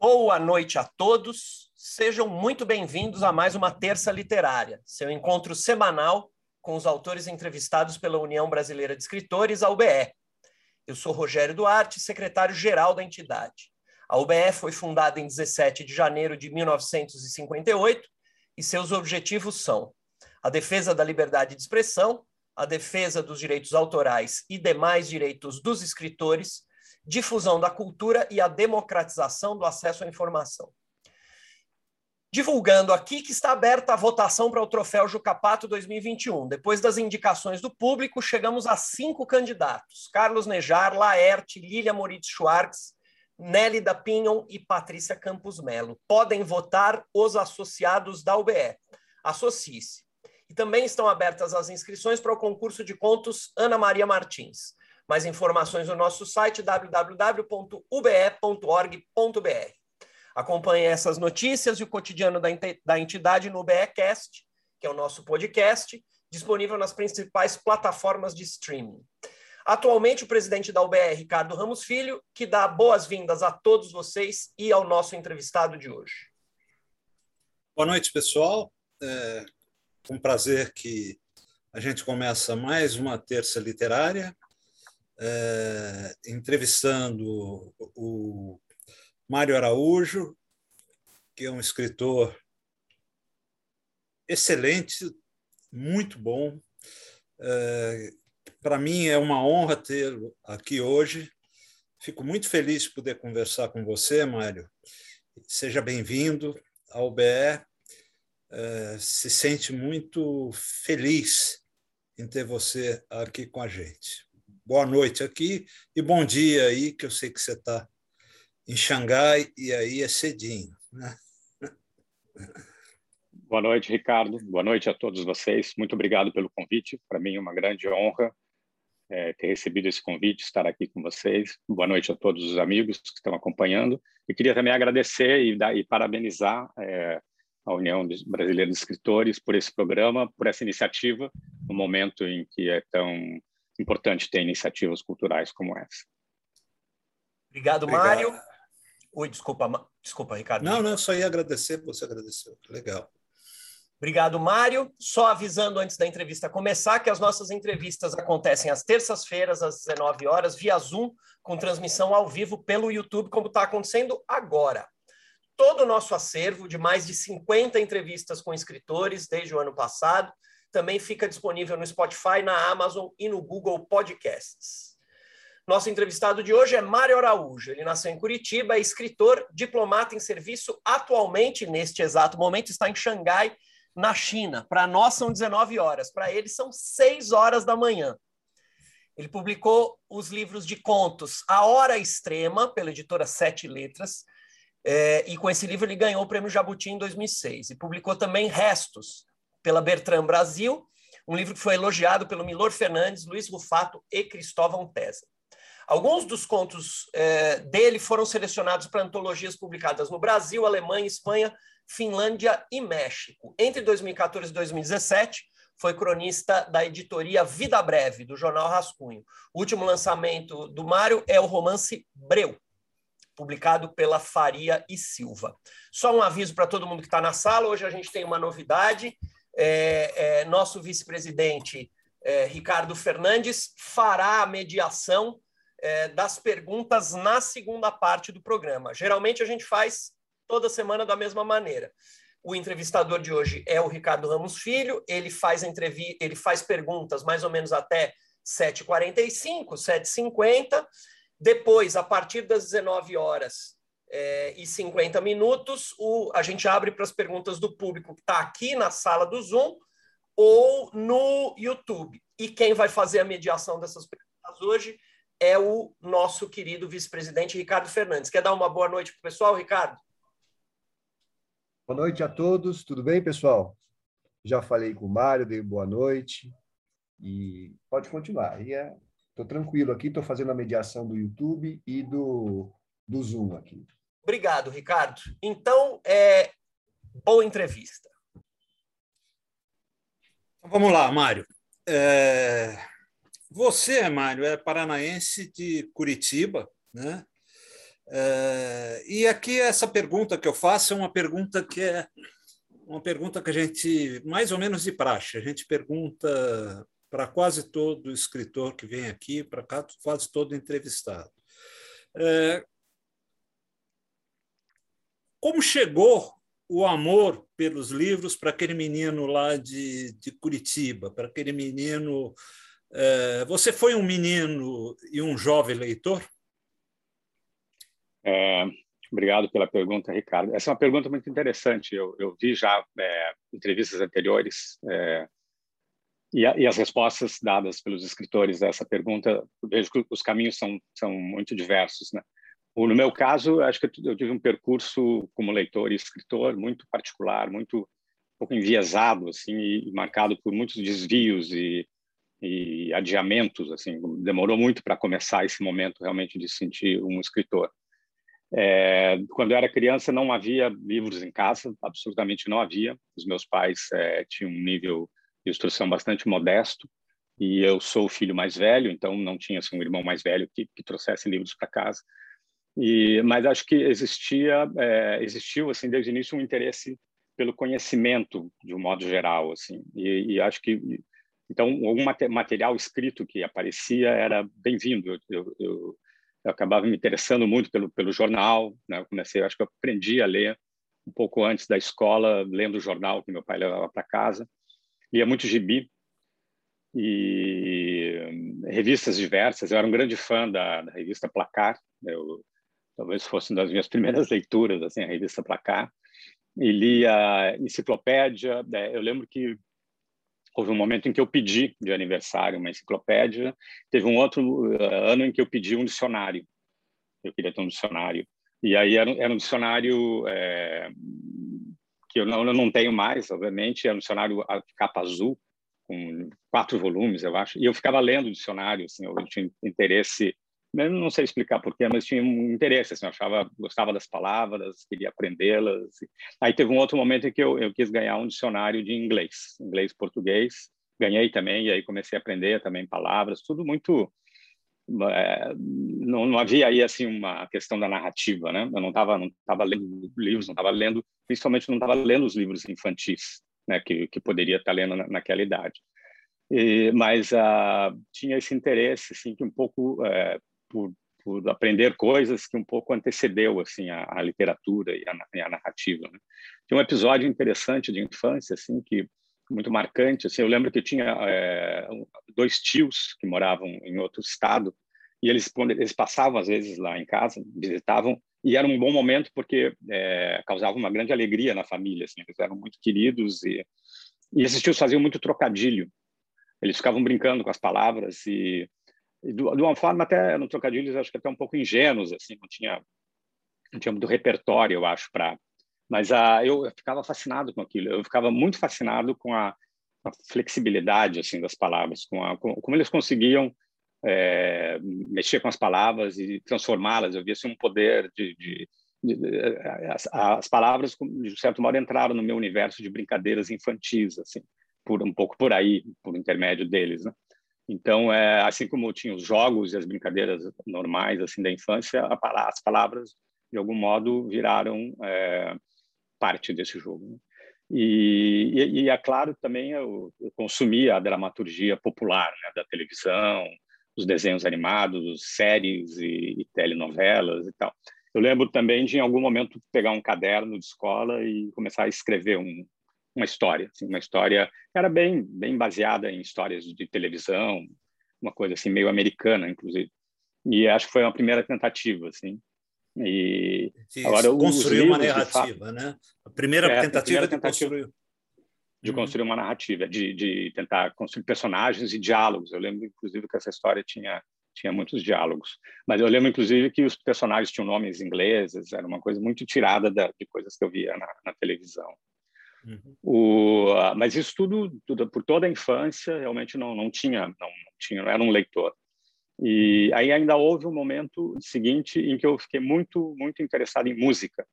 Boa noite a todos. Sejam muito bem-vindos a mais uma Terça Literária, seu encontro semanal com os autores entrevistados pela União Brasileira de Escritores, a UBE. Eu sou Rogério Duarte, secretário-geral da entidade. A UBE foi fundada em 17 de janeiro de 1958 e seus objetivos são a defesa da liberdade de expressão, a defesa dos direitos autorais e demais direitos dos escritores, difusão da cultura e a democratização do acesso à informação. Divulgando aqui que está aberta a votação para o Troféu Jucapato 2021. Depois das indicações do público, chegamos a cinco candidatos: Carlos Nejar, Laerte, Lilia Moritz Schwartz, Nélida Pinhon e Patrícia Campos Melo. Podem votar os associados da UBE. Associe-se. E também estão abertas as inscrições para o concurso de contos Ana Maria Martins. Mais informações no nosso site www.ube.org.br. Acompanhe essas notícias e o cotidiano da entidade no UBEcast, que é o nosso podcast, disponível nas principais plataformas de streaming. Atualmente, o presidente da UBR, Ricardo Ramos Filho, que dá boas-vindas a todos vocês e ao nosso entrevistado de hoje. Boa noite, pessoal. É um prazer que a gente começa mais uma terça literária é, entrevistando o Mário Araújo, que é um escritor excelente, muito bom. É, Para mim é uma honra tê-lo aqui hoje. Fico muito feliz de poder conversar com você, Mário. Seja bem-vindo ao BE. É, se sente muito feliz em ter você aqui com a gente boa noite aqui e bom dia aí, que eu sei que você está em Xangai e aí é cedinho. Né? Boa noite, Ricardo. Boa noite a todos vocês. Muito obrigado pelo convite. Para mim é uma grande honra é, ter recebido esse convite, estar aqui com vocês. Boa noite a todos os amigos que estão acompanhando. E queria também agradecer e, dar, e parabenizar é, a União Brasileira de Escritores por esse programa, por essa iniciativa, no momento em que é tão importante ter iniciativas culturais como essa. Obrigado, Obrigado. Mário. Oi, desculpa, desculpa, Ricardo. Não, não, só ia agradecer, você agradeceu. Legal. Obrigado, Mário. Só avisando antes da entrevista começar que as nossas entrevistas acontecem às terças-feiras, às 19 horas, via Zoom, com transmissão ao vivo pelo YouTube, como está acontecendo agora. Todo o nosso acervo de mais de 50 entrevistas com escritores desde o ano passado também fica disponível no Spotify, na Amazon e no Google Podcasts. Nosso entrevistado de hoje é Mário Araújo. Ele nasceu em Curitiba, é escritor, diplomata em serviço. Atualmente, neste exato momento, está em Xangai, na China. Para nós são 19 horas, para ele são 6 horas da manhã. Ele publicou os livros de contos A Hora Extrema, pela editora Sete Letras, é, e com esse livro ele ganhou o prêmio Jabuti em 2006. E publicou também Restos, pela Bertrand Brasil, um livro que foi elogiado pelo Milor Fernandes, Luiz Rufato e Cristóvão Tesa. Alguns dos contos eh, dele foram selecionados para antologias publicadas no Brasil, Alemanha, Espanha, Finlândia e México. Entre 2014 e 2017, foi cronista da editoria Vida Breve, do jornal Rascunho. O último lançamento do Mário é o romance Breu, publicado pela Faria e Silva. Só um aviso para todo mundo que está na sala: hoje a gente tem uma novidade é, é, nosso vice-presidente é, Ricardo Fernandes fará a mediação é, das perguntas na segunda parte do programa. Geralmente a gente faz toda semana da mesma maneira. O entrevistador de hoje é o Ricardo Ramos Filho, ele faz, entrevi ele faz perguntas mais ou menos até 7h45, 7h50. Depois, a partir das 19 horas, é, e 50 minutos, o, a gente abre para as perguntas do público que está aqui na sala do Zoom ou no YouTube. E quem vai fazer a mediação dessas perguntas hoje é o nosso querido vice-presidente Ricardo Fernandes. Quer dar uma boa noite para o pessoal, Ricardo? Boa noite a todos, tudo bem, pessoal? Já falei com o Mário, dei boa noite e pode continuar. Estou é, tranquilo aqui, estou fazendo a mediação do YouTube e do, do Zoom aqui. Obrigado, Ricardo. Então, é, boa entrevista. Então, vamos lá, Mário. É... Você, Mário, é paranaense de Curitiba, né? É, e aqui essa pergunta que eu faço é uma pergunta que é uma pergunta que a gente, mais ou menos de praxe, a gente pergunta para quase todo escritor que vem aqui, para quase todo entrevistado. É, como chegou o amor pelos livros para aquele menino lá de, de Curitiba, para aquele menino. É, você foi um menino e um jovem leitor? É, obrigado pela pergunta, Ricardo. Essa é uma pergunta muito interessante. Eu, eu vi já é, entrevistas anteriores é, e, a, e, as respostas dadas pelos escritores a essa pergunta. Vejo que os caminhos são, são muito diversos. Né? No meu caso, acho que eu tive um percurso como leitor e escritor muito particular, muito um pouco enviesado, assim, e marcado por muitos desvios e, e adiamentos, assim. Demorou muito para começar esse momento realmente de sentir um escritor. É, quando eu era criança, não havia livros em casa, absolutamente não havia. Os meus pais é, tinham um nível de instrução bastante modesto e eu sou o filho mais velho, então não tinha assim, um irmão mais velho que, que trouxesse livros para casa. E, mas acho que existia, é, existiu assim desde o início um interesse pelo conhecimento de um modo geral, assim. E, e acho que então algum material escrito que aparecia era bem-vindo. Eu, eu, eu, acabava me interessando muito pelo pelo jornal, né? Eu comecei, acho que eu aprendi a ler um pouco antes da escola, lendo o jornal que meu pai levava para casa. Lia muito gibi e revistas diversas. Eu era um grande fã da, da revista Placar. Eu talvez fosse uma das minhas primeiras leituras, assim, a revista Placar, e lia enciclopédia. Né, eu lembro que houve um momento em que eu pedi de aniversário uma enciclopédia, teve um outro uh, ano em que eu pedi um dicionário. Eu queria ter um dicionário. E aí era, era um dicionário é, que eu não, eu não tenho mais, obviamente, era um dicionário capa azul, com quatro volumes, eu acho, e eu ficava lendo o dicionário, assim, eu tinha interesse eu não sei explicar porquê, mas tinha um interesse, assim, eu achava, gostava das palavras, queria aprendê-las. Aí teve um outro momento em que eu, eu quis ganhar um dicionário de inglês, inglês-português, ganhei também, e aí comecei a aprender também palavras, tudo muito... É, não, não, havia aí assim uma questão da narrativa, né? Eu não estava não tava lendo livros, não estava lendo, principalmente não estava lendo os livros infantis, né? Que, que poderia estar lendo na, naquela idade. E, mas uh, tinha esse interesse assim que um pouco uh, por, por aprender coisas que um pouco antecedeu assim a, a literatura e a, e a narrativa. Né? Tem um episódio interessante de infância assim que muito marcante. Assim, eu lembro que tinha é, dois tios que moravam em outro estado e eles eles passavam às vezes lá em casa, visitavam e era um bom momento porque é, causava uma grande alegria na família. Assim, eles eram muito queridos e, e esses tios faziam muito trocadilho. Eles ficavam brincando com as palavras e de uma forma até no trocadilhos acho que até um pouco ingênuos assim não tinha não tinha muito repertório eu acho para mas a eu, eu, ficava fascinado com aquilo eu ficava muito fascinado com a, a flexibilidade assim das palavras com, a, com como eles conseguiam é, mexer com as palavras e transformá-las eu via assim, um poder de, de, as, as, palavras de certo modo entraram no meu universo de brincadeiras infantis assim por um pouco por aí por intermédio deles né? Então, é, assim como tinha os jogos e as brincadeiras normais assim da infância, as palavras de algum modo viraram é, parte desse jogo. Né? E, e, e, é claro também eu, eu consumia a dramaturgia popular né, da televisão, os desenhos animados, séries e, e telenovelas e tal. Eu lembro também de, em algum momento, pegar um caderno de escola e começar a escrever um, uma história, assim, uma história que era bem, bem baseada em histórias de televisão, uma coisa assim meio americana, inclusive. E acho que foi uma primeira tentativa, assim. E agora construir uma narrativa, fato, né? A primeira é, tentativa a primeira de tentativa construir de uhum. construir uma narrativa, de, de tentar construir personagens e diálogos. Eu lembro, inclusive, que essa história tinha tinha muitos diálogos. Mas eu lembro, inclusive, que os personagens tinham nomes ingleses, era uma coisa muito tirada da, de coisas que eu via na, na televisão. Uhum. O, mas isso tudo, tudo, por toda a infância realmente não, não tinha, não, não tinha, não era um leitor. E aí ainda houve um momento seguinte em que eu fiquei muito, muito interessado em música.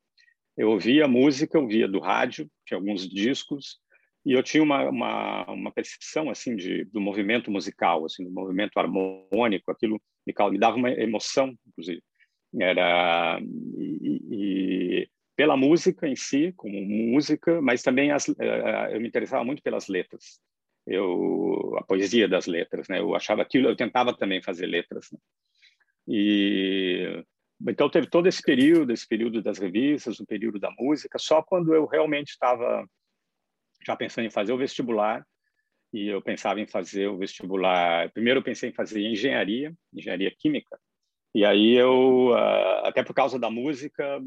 Eu ouvia música, eu ouvia do rádio, tinha alguns discos, e eu tinha uma, uma, uma percepção assim de, do movimento musical, assim, do movimento harmônico, aquilo me, me dava uma emoção, inclusive. Era e, e, pela música em si, como música, mas também as, eu me interessava muito pelas letras. Eu a poesia das letras, né? Eu achava aquilo, eu tentava também fazer letras. Né? E então teve todo esse período, esse período das revistas, o período da música. Só quando eu realmente estava já pensando em fazer o vestibular e eu pensava em fazer o vestibular. Primeiro eu pensei em fazer engenharia, engenharia química. E aí eu, ah, até por causa da música,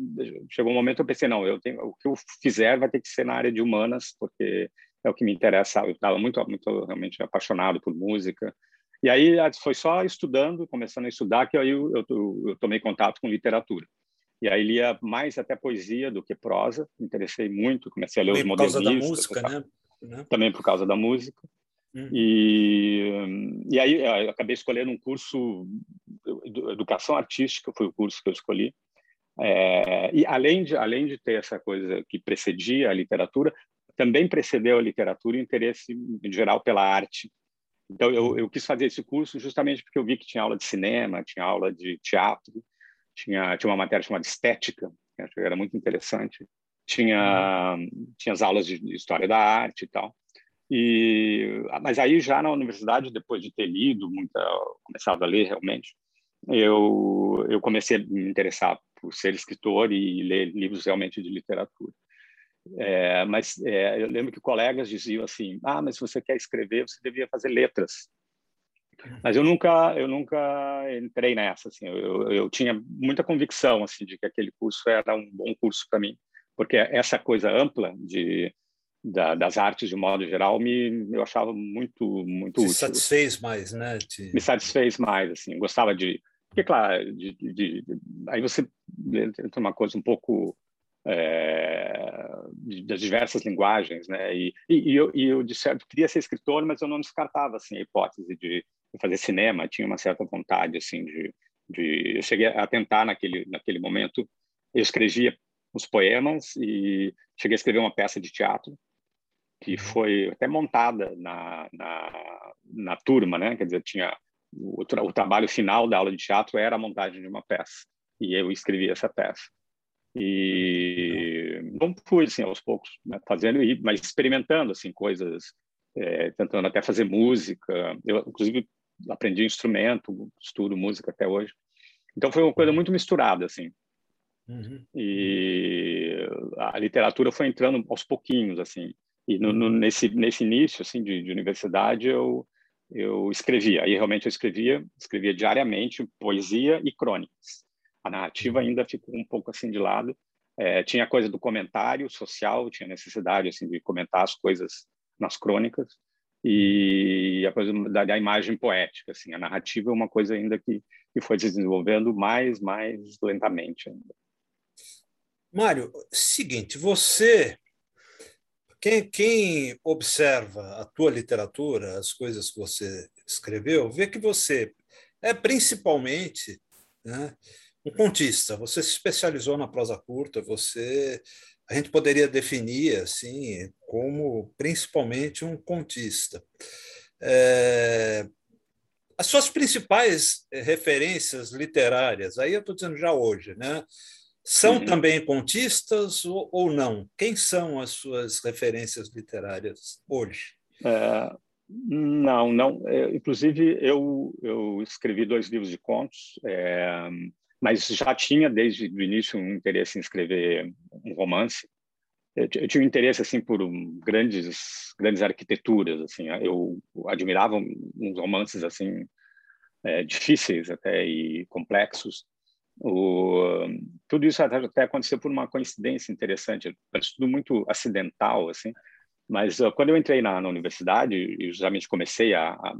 chegou um momento eu pensei não, eu tenho o que eu fizer vai ter que ser na área de humanas, porque é o que me interessa. Eu estava muito, muito realmente apaixonado por música. E aí ah, foi só estudando, começando a estudar, que aí eu, eu, eu tomei contato com literatura. E aí lia mais até poesia do que prosa, me interessei muito, comecei a ler Também os modernistas. Por causa da música, né? Também por causa da música. Uhum. E, e aí acabei escolhendo um curso, educação artística foi o curso que eu escolhi. É, e além de além de ter essa coisa que precedia a literatura, também precedeu a literatura o interesse em geral pela arte. Então eu, eu quis fazer esse curso justamente porque eu vi que tinha aula de cinema, tinha aula de teatro, tinha tinha uma matéria chamada estética, que era muito interessante. Tinha tinha as aulas de história da arte e tal. E, mas aí já na universidade, depois de ter lido, muita, começado a ler realmente, eu, eu comecei a me interessar por ser escritor e ler livros realmente de literatura. É, mas é, eu lembro que colegas diziam assim: ah, mas se você quer escrever, você devia fazer letras. Mas eu nunca, eu nunca entrei nessa. Assim, eu, eu tinha muita convicção assim de que aquele curso era um bom curso para mim, porque essa coisa ampla de da, das artes de modo geral me eu achava muito muito Se útil. satisfez mais né? De... me satisfez mais assim gostava de porque claro de, de, aí você entra uma coisa um pouco é, das diversas linguagens né? E, e, e, eu, e eu de certo queria ser escritor mas eu não descartava assim a hipótese de fazer cinema tinha uma certa vontade assim de, de eu cheguei a tentar naquele naquele momento eu escrevia os poemas e cheguei a escrever uma peça de teatro que uhum. foi até montada na, na, na turma, né? Quer dizer, tinha o, o, trabalho final da aula de teatro era a montagem de uma peça e eu escrevi essa peça. E não fui assim aos poucos né, fazendo, mas experimentando assim coisas, é, tentando até fazer música. Eu inclusive aprendi instrumento, estudo música até hoje. Então foi uma coisa muito misturada assim. Uhum. E a literatura foi entrando aos pouquinhos assim. E no, no, nesse nesse início assim de, de, universidade eu eu escrevia. Aí realmente eu escrevia, escrevia diariamente poesia e crônicas. A narrativa ainda ficou um pouco assim de lado. É, tinha a coisa do comentário social, tinha necessidade assim de comentar as coisas nas crônicas e a coisa da, da imagem poética, assim, a narrativa é uma coisa ainda que que foi desenvolvendo mais mais lentamente ainda. Mário, seguinte, você quem, quem observa a tua literatura, as coisas que você escreveu, vê que você é principalmente né, um contista. Você se especializou na prosa curta. Você, a gente poderia definir assim como principalmente um contista. É, as suas principais referências literárias, aí eu estou dizendo já hoje, né? São uhum. também contistas ou, ou, não? Quem são as suas referências literárias hoje? É, não, não. É, inclusive, eu, eu escrevi dois livros de contos, é, mas já tinha desde o início um interesse em escrever um romance. Eu, eu tinha um interesse assim por um, grandes grandes arquiteturas. Assim, eu admirava uns romances assim é, difíceis até e complexos o, tudo isso até aconteceu por uma coincidência interessante, parece tudo muito acidental, assim. Mas uh, quando eu entrei na, na, universidade e justamente comecei a, a,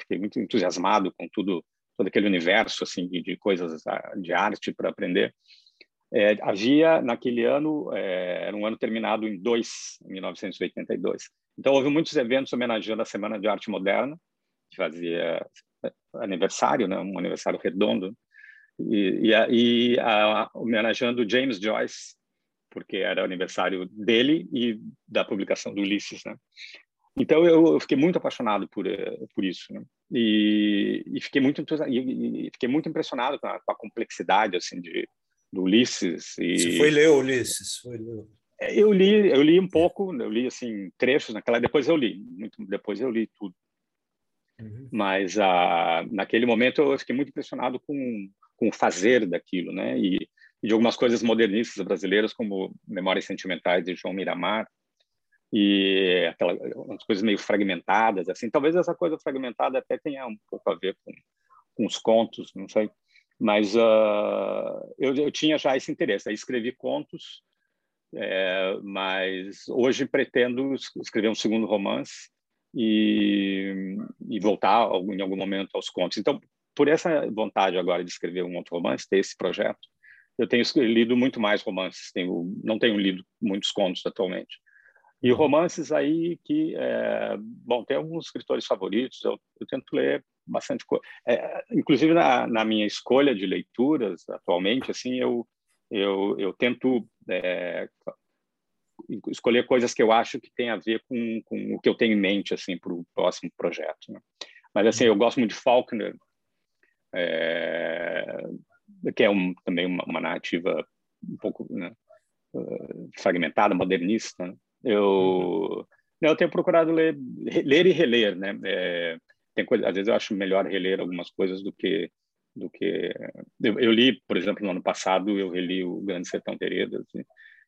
fiquei muito entusiasmado com tudo, todo aquele universo assim de, de coisas de arte para aprender. É, havia naquele ano é, era um ano terminado em dois, 1982. Então houve muitos eventos homenageando a Semana de Arte Moderna, que fazia é, aniversário, né, um aniversário redondo e, e, e a, homenageando James Joyce, porque era o aniversário dele e da publicação do Ulisses, né? Então eu, eu fiquei muito apaixonado por eh, por isso, né? e, e fiquei muito e, e, fiquei muito impressionado com a, com a, complexidade assim de do Ulisses e Você foi ler Ulisses foi ler. É, eu li eu li um pouco eu li assim trechos naquela depois eu li muito depois eu li tudo uhum. mas ah, naquele momento eu fiquei muito impressionado com com o fazer daquilo né? E, e de algumas coisas modernistas brasileiras como Memórias Sentimentais de João Miramar e aquelas coisas meio fragmentadas assim. Talvez essa coisa fragmentada até tenha um pouco a ver com, com os contos não sei. Mas uh, eu, eu, tinha já esse interesse. Aí escrevi contos é, mas hoje pretendo escrever um segundo romance e, e voltar em algum momento aos contos então por essa vontade agora de escrever um outro romance ter esse projeto eu tenho lido muito mais romances tenho não tenho lido muitos contos atualmente e romances aí que, é, bom, tem alguns escritores favoritos, eu, eu tento ler bastante coisa. É, inclusive, na, na, minha escolha de leituras, atualmente, assim, eu, eu, eu tento é, escolher coisas que eu acho que tem a ver com, com o que eu tenho em mente, assim, para o próximo projeto. Né? Mas, assim, eu gosto muito de Faulkner, é, que é um, também uma, uma narrativa um pouco né, fragmentada, modernista, né? Eu, não, eu tenho procurado ler, ler e reler, né? É, tem coisa, às vezes eu acho melhor reler algumas coisas do que do que eu, eu, li, por exemplo, no ano passado eu reli o Grande Sertão Veredas assim,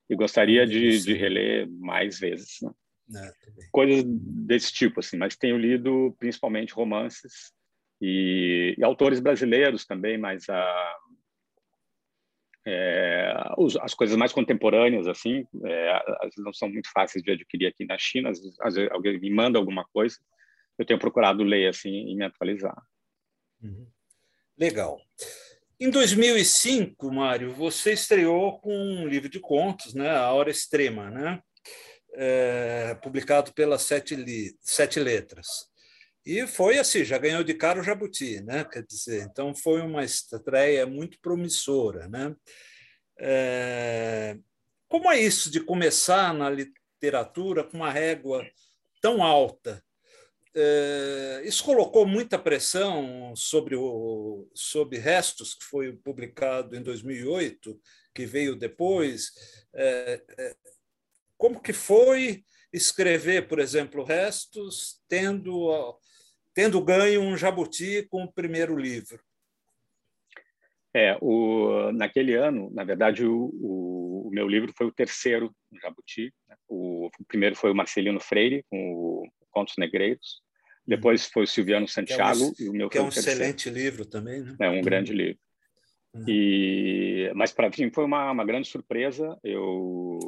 e gostaria de, de, reler mais vezes, né? é, coisas desse tipo assim. Mas tenho lido principalmente romances e, e autores brasileiros também, mas a é, as coisas mais contemporâneas, assim, é, às vezes não são muito fáceis de adquirir aqui na China. Às vezes, às vezes, alguém me manda alguma coisa, eu tenho procurado ler assim e me atualizar. Uhum. Legal. Em 2005, Mário, você estreou com um livro de contos, né, A Hora Extrema, né, é, publicado pela Sete, Sete Letras. E foi assim, já ganhou de cara o Jabuti, né? Quer dizer, então foi uma estreia muito promissora, né? É... Como é isso de começar na literatura com uma régua tão alta? É... Isso colocou muita pressão sobre o sobre Restos, que foi publicado em 2008, que veio depois. É... é como que foi escrever, por exemplo, Restos, tendo tendo ganho um jabuti com o primeiro livro? É, o, naquele ano, na verdade, o, o, o, meu livro foi o terceiro jabuti. Né? O, o, primeiro foi o Marcelino Freire, com o Contos Negreiros. Depois foi o Silviano Santiago. É um, e o meu que é um excelente livro também. Né? É um grande uhum. livro. Uhum. E, mas, para mim, foi uma, uma grande surpresa. Eu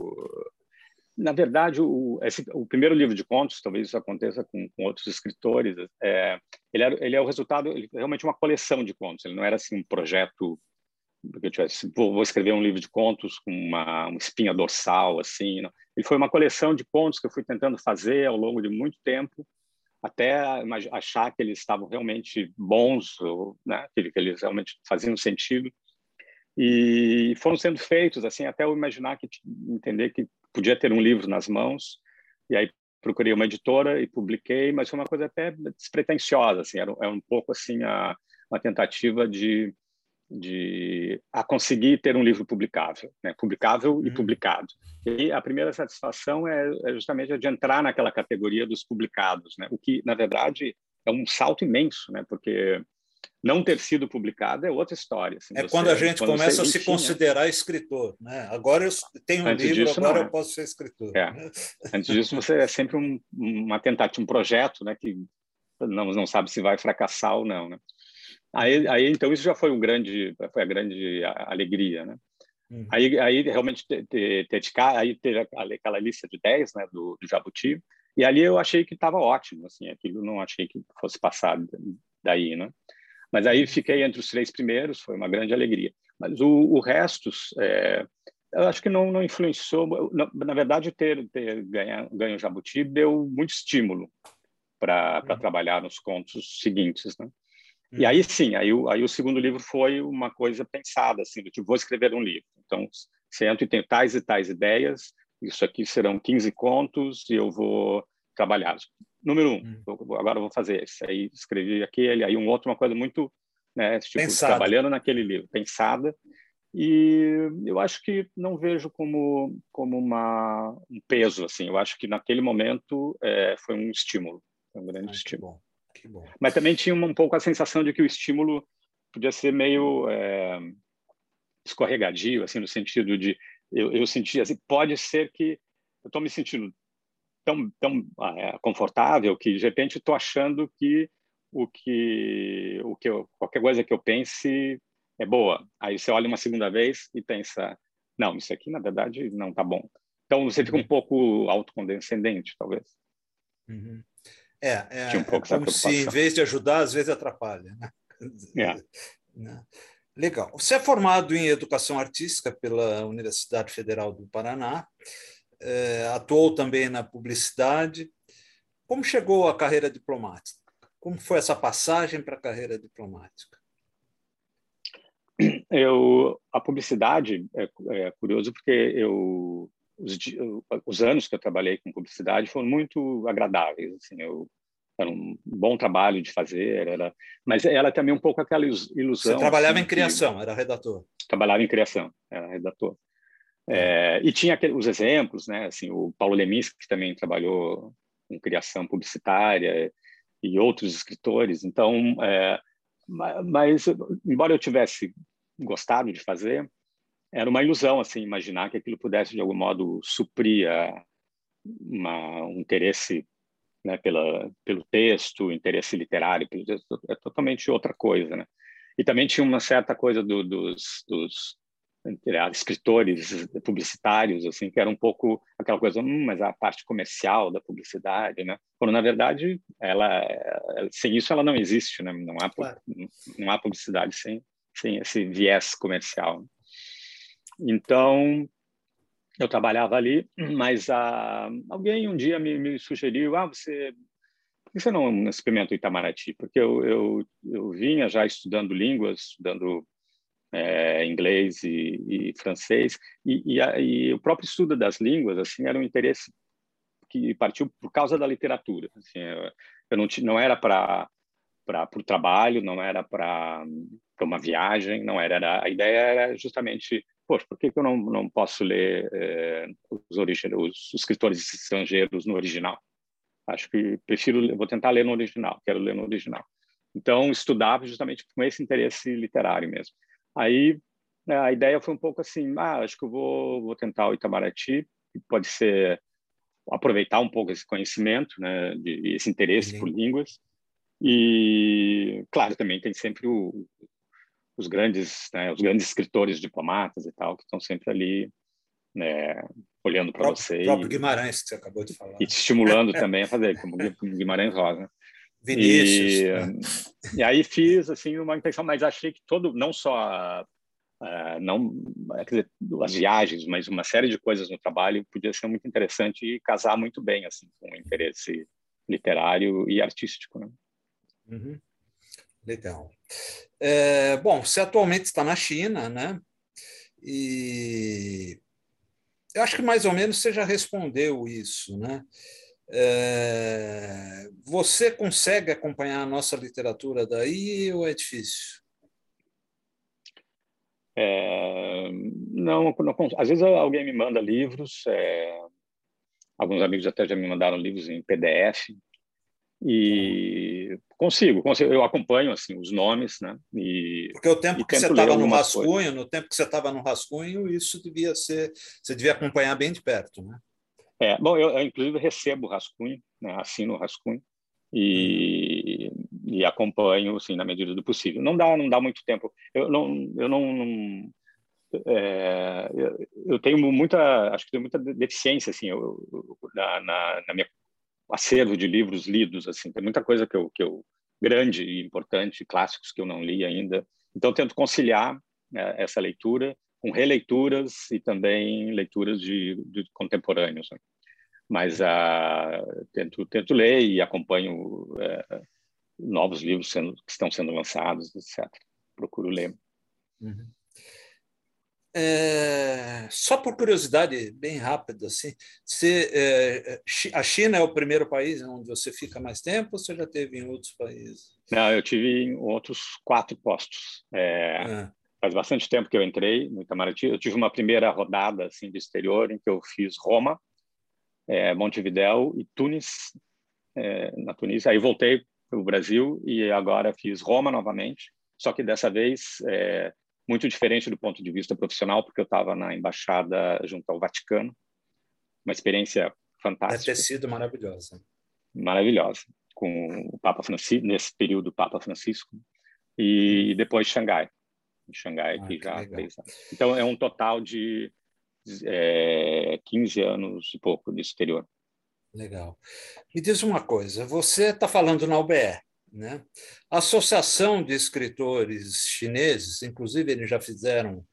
na verdade, o, esse, o, primeiro livro de contos, talvez isso aconteça com, com outros escritores, é, ele, é, ele, é, o resultado, ele é realmente uma coleção de contos. Ele não era assim um projeto porque eu tivesse, vou, vou, escrever um livro de contos com uma, uma espinha dorsal, assim. Não. Ele foi uma coleção de contos que eu fui tentando fazer ao longo de muito tempo, até achar que eles estavam realmente bons, ou, né, que, eles realmente faziam sentido. E foram sendo feitos assim até eu imaginar que entender que podia ter um livro nas mãos. E aí procurei uma editora e publiquei mas foi uma coisa até despretensiosa assim era, era um pouco assim a uma tentativa de de a conseguir ter um livro publicável, né? publicável uhum. e publicado. E a primeira satisfação é, é justamente a de entrar naquela categoria dos publicados, né? O que na verdade é um salto imenso, né? Porque não ter sido publicado é outra história. Assim, é você, quando a gente quando começa a se considerar escritor. Né? Agora eu tenho um Antes livro, disso, agora eu posso ser escritor. É. Antes disso, você é sempre um, uma tentativa, um projeto né, que não, não sabe se vai fracassar ou não. Né? Aí, aí, então, isso já foi, um grande, foi a grande alegria. Né? Uhum. Aí, aí, realmente, ter, ter, ter, aí teve aquela lista de 10 né, do, do Jabuti, e ali eu achei que estava ótimo, assim, aquilo não achei que fosse passar daí, né? Mas aí fiquei entre os três primeiros, foi uma grande alegria. Mas o, o Restos, é, eu acho que não, não influenciou. Na, na verdade, ter, ter ganho, ganho o Jabuti deu muito estímulo para uhum. trabalhar nos contos seguintes, né? Uhum. E aí sim, aí o, aí o segundo livro foi uma coisa pensada, assim, do tipo, vou escrever um livro. Então, sento e tenho tais e tais ideias, isso aqui serão 15 contos e eu vou trabalhar número um, hum. agora vou fazer esse. Aí escrevi aquele, aí um outro, uma coisa muito, né, tipo, trabalhando naquele livro, pensada. E eu acho que não vejo como como uma, um peso assim. Eu acho que naquele momento é, foi um estímulo, um grande estímulo. Que bom. Mas também tinha um pouco a sensação de que o estímulo podia ser meio é, escorregadio, assim, no sentido de eu, eu sentia assim, pode ser que eu estou me sentindo tão tão é, confortável que de repente estou achando que o que o que eu, qualquer coisa que eu pense é boa. Aí você olha uma segunda vez e pensa, não, isso aqui na verdade não está bom. Então você fica um uhum. pouco autocondescendente, talvez. Uhum. É, é, um é como se em vez de ajudar, às vezes atrapalha. Né? É. Né? Legal. Você é formado em Educação Artística pela Universidade Federal do Paraná, é, atuou também na publicidade. Como chegou à carreira diplomática? Como foi essa passagem para a carreira diplomática? Eu, a publicidade é, é curioso porque eu os, os, anos que eu trabalhei com publicidade foram muito agradáveis. Assim, eu era um bom trabalho de fazer, era, mas ela também um pouco aquela ilusão. Você trabalhava assim, em criação, que, era redator. Trabalhava em criação, era redator. É, e tinha os exemplos, né? Assim, o Paulo Leminski que também trabalhou em criação publicitária e outros escritores. Então, é, mas embora eu tivesse gostado de fazer, era uma ilusão assim imaginar que aquilo pudesse de algum modo suprir a, uma, um interesse né, pela, pelo texto, interesse literário, pelo texto, é totalmente outra coisa, né? E também tinha uma certa coisa do, dos, dos escritores publicitários, assim, que era um pouco aquela coisa, hum, mas a parte comercial da publicidade, né? Quando na verdade ela, sem isso ela não existe, né? Não há claro. não há publicidade sem sem esse viés comercial. Então eu trabalhava ali, mas ah, alguém um dia me, me sugeriu, ah, você por que você não experimenta o Itamaraty? Porque eu, eu, eu vinha já estudando línguas, estudando é, inglês e, e francês, e, e, e, o próprio estudo das línguas assim era um interesse que partiu por causa da literatura. Assim, eu, eu não, não era para para o trabalho, não era para uma viagem, não era, era, A ideia era justamente, poxa, por que, que eu não, não posso ler é, os, os escritores estrangeiros no original? Acho que prefiro, vou tentar ler no original, quero ler no original. Então, estudava justamente com esse interesse literário mesmo. Aí né, a ideia foi um pouco assim, ah, acho que eu vou, vou tentar o Itamaraty, pode ser aproveitar um pouco esse conhecimento, né, de, esse interesse Sim. por línguas. E, claro, também tem sempre o, os grandes, né, os grandes escritores diplomatas e tal, que estão sempre ali né, olhando para você. O próprio Guimarães, que você acabou de falar. E te estimulando também a fazer, como Guimarães Rosa. Vinícius. E, né? e aí fiz assim uma intenção, mas achei que todo, não só uh, não quer dizer, as viagens, mas uma série de coisas no trabalho podia ser muito interessante e casar muito bem assim com o interesse literário e artístico. Né? Uhum. Legal. É, bom, você atualmente está na China, né? E eu acho que mais ou menos você já respondeu isso, né? É, você consegue acompanhar a nossa literatura daí ou é difícil? É, não, não, às vezes alguém me manda livros, é, alguns amigos até já me mandaram livros em PDF, e consigo, consigo, eu acompanho assim os nomes, né? E, Porque o tempo que você estava no rascunho, coisas. no tempo que você estava no rascunho, isso devia ser, você devia acompanhar bem de perto, né? É, bom, eu, eu inclusive recebo o rascunho, né? assino o rascunho e, hum. e acompanho assim na medida do possível. Não dá, não dá muito tempo. Eu não, eu não, não é, eu, eu, tenho muita, acho que tenho muita deficiência assim eu, na, na, na minha acervo de livros lidos, assim, tem muita coisa que eu, que eu grande e importante, clássicos que eu não li ainda. Então, tento conciliar né, essa leitura com releituras e também leituras de, de contemporâneos. Né? Mas uh, tento, tento ler e acompanho uh, novos livros sendo, que estão sendo lançados, etc. Procuro ler. Uhum. É... só por curiosidade, bem rápida, assim, você, é, a China é o primeiro país onde você fica mais tempo ou você já teve em outros países? Não, eu tive em outros quatro postos. É, é. Faz bastante tempo que eu entrei no Itamaraty. Eu tive uma primeira rodada assim de exterior em que eu fiz Roma, é, Montevidéu e Tunis, é, na Tunísia. Aí voltei para o Brasil e agora fiz Roma novamente, só que dessa vez é, muito diferente do ponto de vista profissional, porque eu estava na embaixada junto ao Vaticano, uma experiência fantástica. Deve ter sido maravilhosa. Maravilhosa, com o Papa Francisco, nesse período, o Papa Francisco, e depois Xangai, em Xangai, ah, que já fez. Então, é um total de é, 15 anos e pouco de exterior. Legal. Me diz uma coisa, você está falando na UBE, né? A Associação de Escritores Chineses, inclusive, eles já fizeram,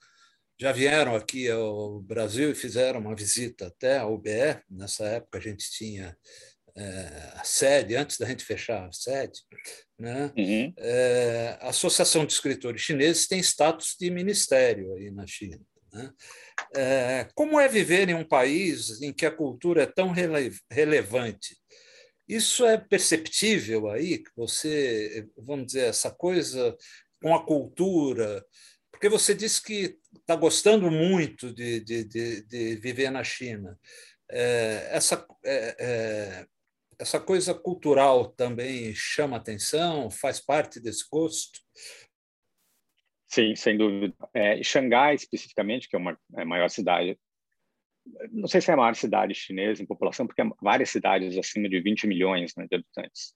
já vieram aqui ao Brasil e fizeram uma visita até a UBE. Nessa época a gente tinha é, a sede, antes da gente fechar a sede. Né? Uhum. É, a Associação de Escritores Chineses tem status de ministério aí na China. Né? É, como é viver em um país em que a cultura é tão rele relevante isso é perceptível aí, que você, vamos dizer, essa coisa com a cultura, porque você disse que está gostando muito de, de, de, de, viver na China. É, essa, é, é, essa coisa cultural também chama atenção, faz parte desse gosto? Sim, sem dúvida. É, Xangai, especificamente, que é uma é maior cidade não sei se é a maior cidade chinesa em população, porque há várias cidades acima de 20 milhões né, de habitantes.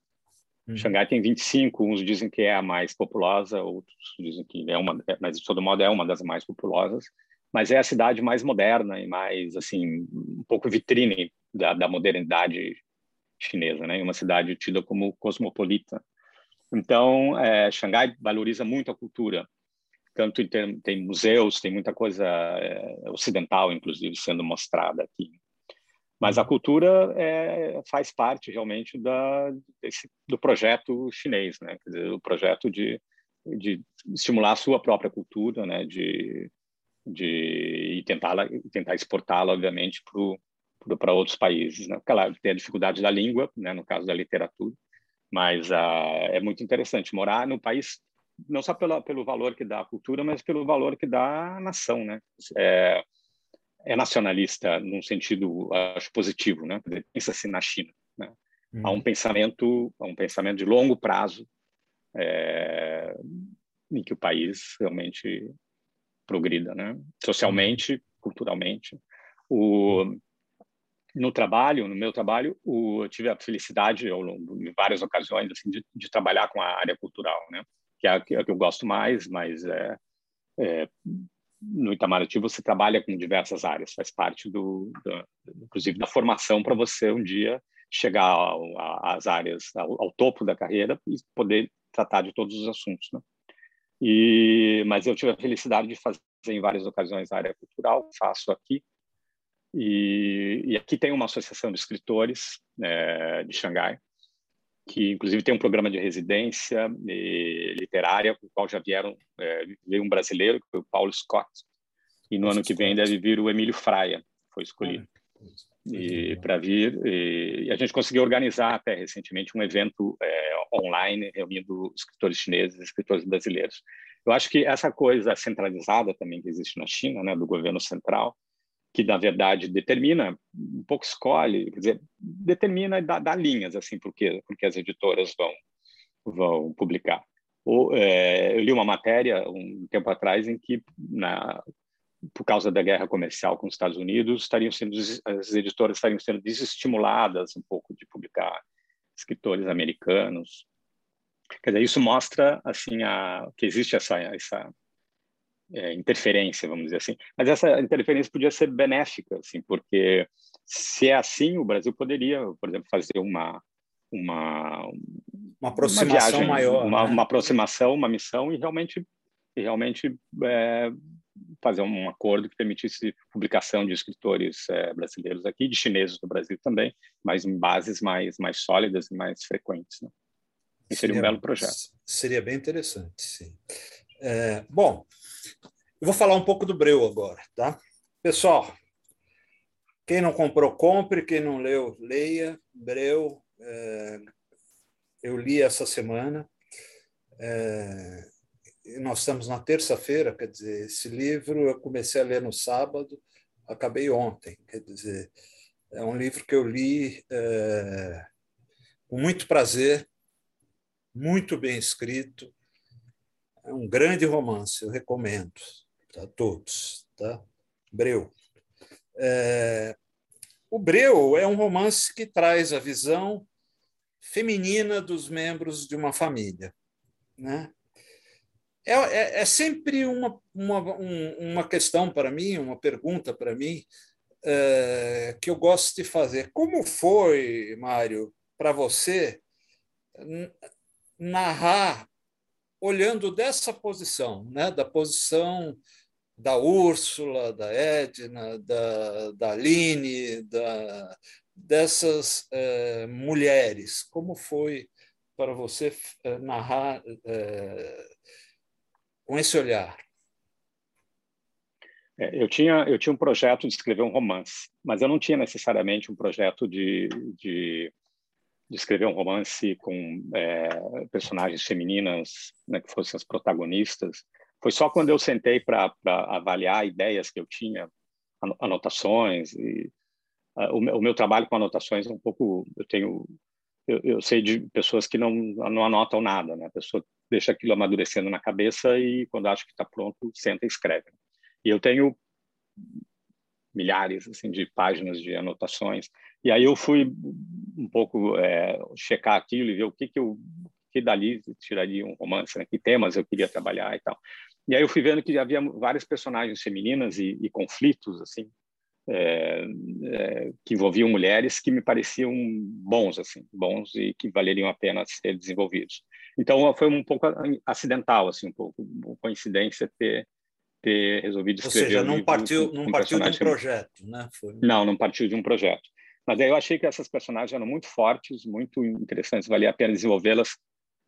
Uhum. Xangai tem 25, uns dizem que é a mais populosa, outros dizem que é uma, é, mas de todo modo é uma das mais populosas. Mas é a cidade mais moderna e mais, assim, um pouco vitrine da, da modernidade chinesa, né? Uma cidade tida como cosmopolita. Então, é, Xangai valoriza muito a cultura tanto tem, tem museus, tem muita coisa é, ocidental, inclusive, sendo mostrada aqui. Mas a cultura é, faz parte realmente da, desse, do projeto chinês, né? Quer dizer, o projeto de, de estimular a sua própria cultura, né? De, de e tentar tentar exportá-la, obviamente, para outros países, né? Claro, tem a dificuldade da língua, né? No caso da literatura, mas ah, é muito interessante morar no país não só pela, pelo valor que dá a cultura, mas pelo valor que dá a nação, né? É, é nacionalista num sentido acho positivo, né? Pensa-se na China, né? Hum. Há um pensamento, há um pensamento de longo prazo é, em que o país realmente progrida, né? Socialmente, culturalmente. O, no trabalho, no meu trabalho, o, eu tive a felicidade, ao longo de várias ocasiões, assim, de, de trabalhar com a área cultural, né? Que é a que, eu gosto mais, mas é, é, no Itamaraty você trabalha com diversas áreas, faz parte do, do inclusive da formação para você um dia chegar às áreas, ao, ao, topo da carreira e poder tratar de todos os assuntos, né? E, mas eu tive a felicidade de fazer em várias ocasiões a área cultural, faço aqui. E, e aqui tem uma associação de escritores é, de Xangai, que inclusive tem um programa de residência eh, literária, com o qual já vieram é, veio um brasileiro, que foi o Paulo Scott, e no ano que vem deve vir o Emílio Fraia, foi escolhido. e para vir e, e, a gente conseguiu organizar até recentemente um evento é, online reunindo escritores chineses, escritores brasileiros. Eu acho que essa coisa centralizada também que existe na China, né, do governo central, que na verdade determina, um pouco escolhe, quer dizer, determina e dá, dá linhas assim porque porque as editoras vão vão publicar. Ou, é, eu li uma matéria um tempo atrás em que na por causa da guerra comercial com os Estados Unidos estariam sendo as editoras estariam sendo desestimuladas um pouco de publicar escritores americanos. Quer dizer, isso mostra assim a que existe essa essa é, interferência, vamos dizer assim. Mas essa interferência podia ser benéfica, assim, porque se é assim, o Brasil poderia, por exemplo, fazer uma uma uma aproximação uma viagem, maior, uma, né? uma, aproximação, uma missão e realmente e realmente é, fazer um acordo que permitisse publicação de escritores é, brasileiros aqui, de chineses do Brasil também, mas em bases mais mais sólidas e mais frequentes. Né? Seria, seria um belo projeto. Seria bem interessante, sim. É, bom, eu vou falar um pouco do Breu agora, tá? Pessoal, quem não comprou, compre. Quem não leu, leia. Breu, é, eu li essa semana. É, nós estamos na terça-feira, quer dizer, esse livro eu comecei a ler no sábado, acabei ontem. Quer dizer, é um livro que eu li é, com muito prazer, muito bem escrito. É um grande romance, eu recomendo a todos. Tá? Breu. É, o Breu é um romance que traz a visão feminina dos membros de uma família. Né? É, é, é sempre uma, uma, um, uma questão para mim, uma pergunta para mim, é, que eu gosto de fazer. Como foi, Mário, para você narrar olhando dessa posição, né? da posição da Úrsula, da Edna, da, da Aline, da, dessas é, mulheres. Como foi para você é, narrar é, com esse olhar? É, eu tinha eu tinha um projeto de escrever um romance, mas eu não tinha necessariamente um projeto de, de, de escrever um romance com é, personagens femininas né, que fossem as protagonistas. Foi só quando eu sentei para avaliar ideias que eu tinha, anotações e uh, o, meu, o, meu, trabalho com anotações é um pouco eu tenho eu, eu, sei de pessoas que não não anotam nada, né? A pessoa deixa aquilo amadurecendo na cabeça e quando acha que está pronto senta e escreve. E eu tenho milhares assim de páginas de anotações e aí eu fui um pouco é, checar aquilo e ver o que que eu que dali tiraria um romance, né? que temas eu queria trabalhar e tal. E aí eu fui vendo que havia várias personagens femininas e, e conflitos assim é, é, que envolviam mulheres que me pareciam bons assim, bons e que valeriam a pena ser desenvolvidos. Então foi um pouco acidental assim, um pouco coincidência ter ter resolvido escrever. Ou seja, não um partiu, não partiu de um projeto, né? Foi... Não, não partiu de um projeto. Mas aí eu achei que essas personagens eram muito fortes, muito interessantes, valia a pena desenvolvê-las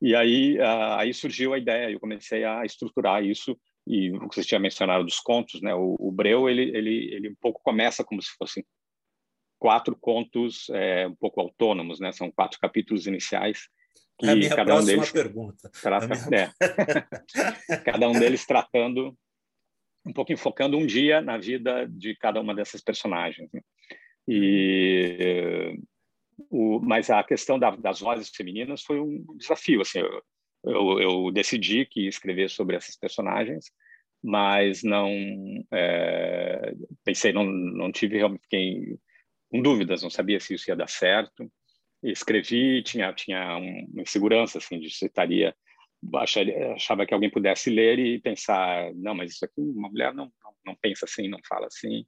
e aí, uh, aí surgiu a ideia, eu comecei a estruturar isso e o que você tinha mencionado dos contos, né? O, o Breu ele, ele ele um pouco começa como se fossem quatro contos é, um pouco autônomos, né? São quatro capítulos iniciais que é a minha cada um deles pergunta. Trata, minha... é, cada um deles tratando um pouco enfocando um dia na vida de cada uma dessas personagens. Né? E o, mas a questão da, das vozes femininas foi um desafio. Assim, eu, eu, eu, decidi que ia escrever sobre essas personagens, mas não é, pensei, não, não tive realmente fiquei com dúvidas, não sabia se isso ia dar certo. escrevi, tinha tinha uma insegurança assim de se estaria achava que alguém pudesse ler e pensar, não, mas isso aqui uma mulher não, não, não pensa assim, não fala assim.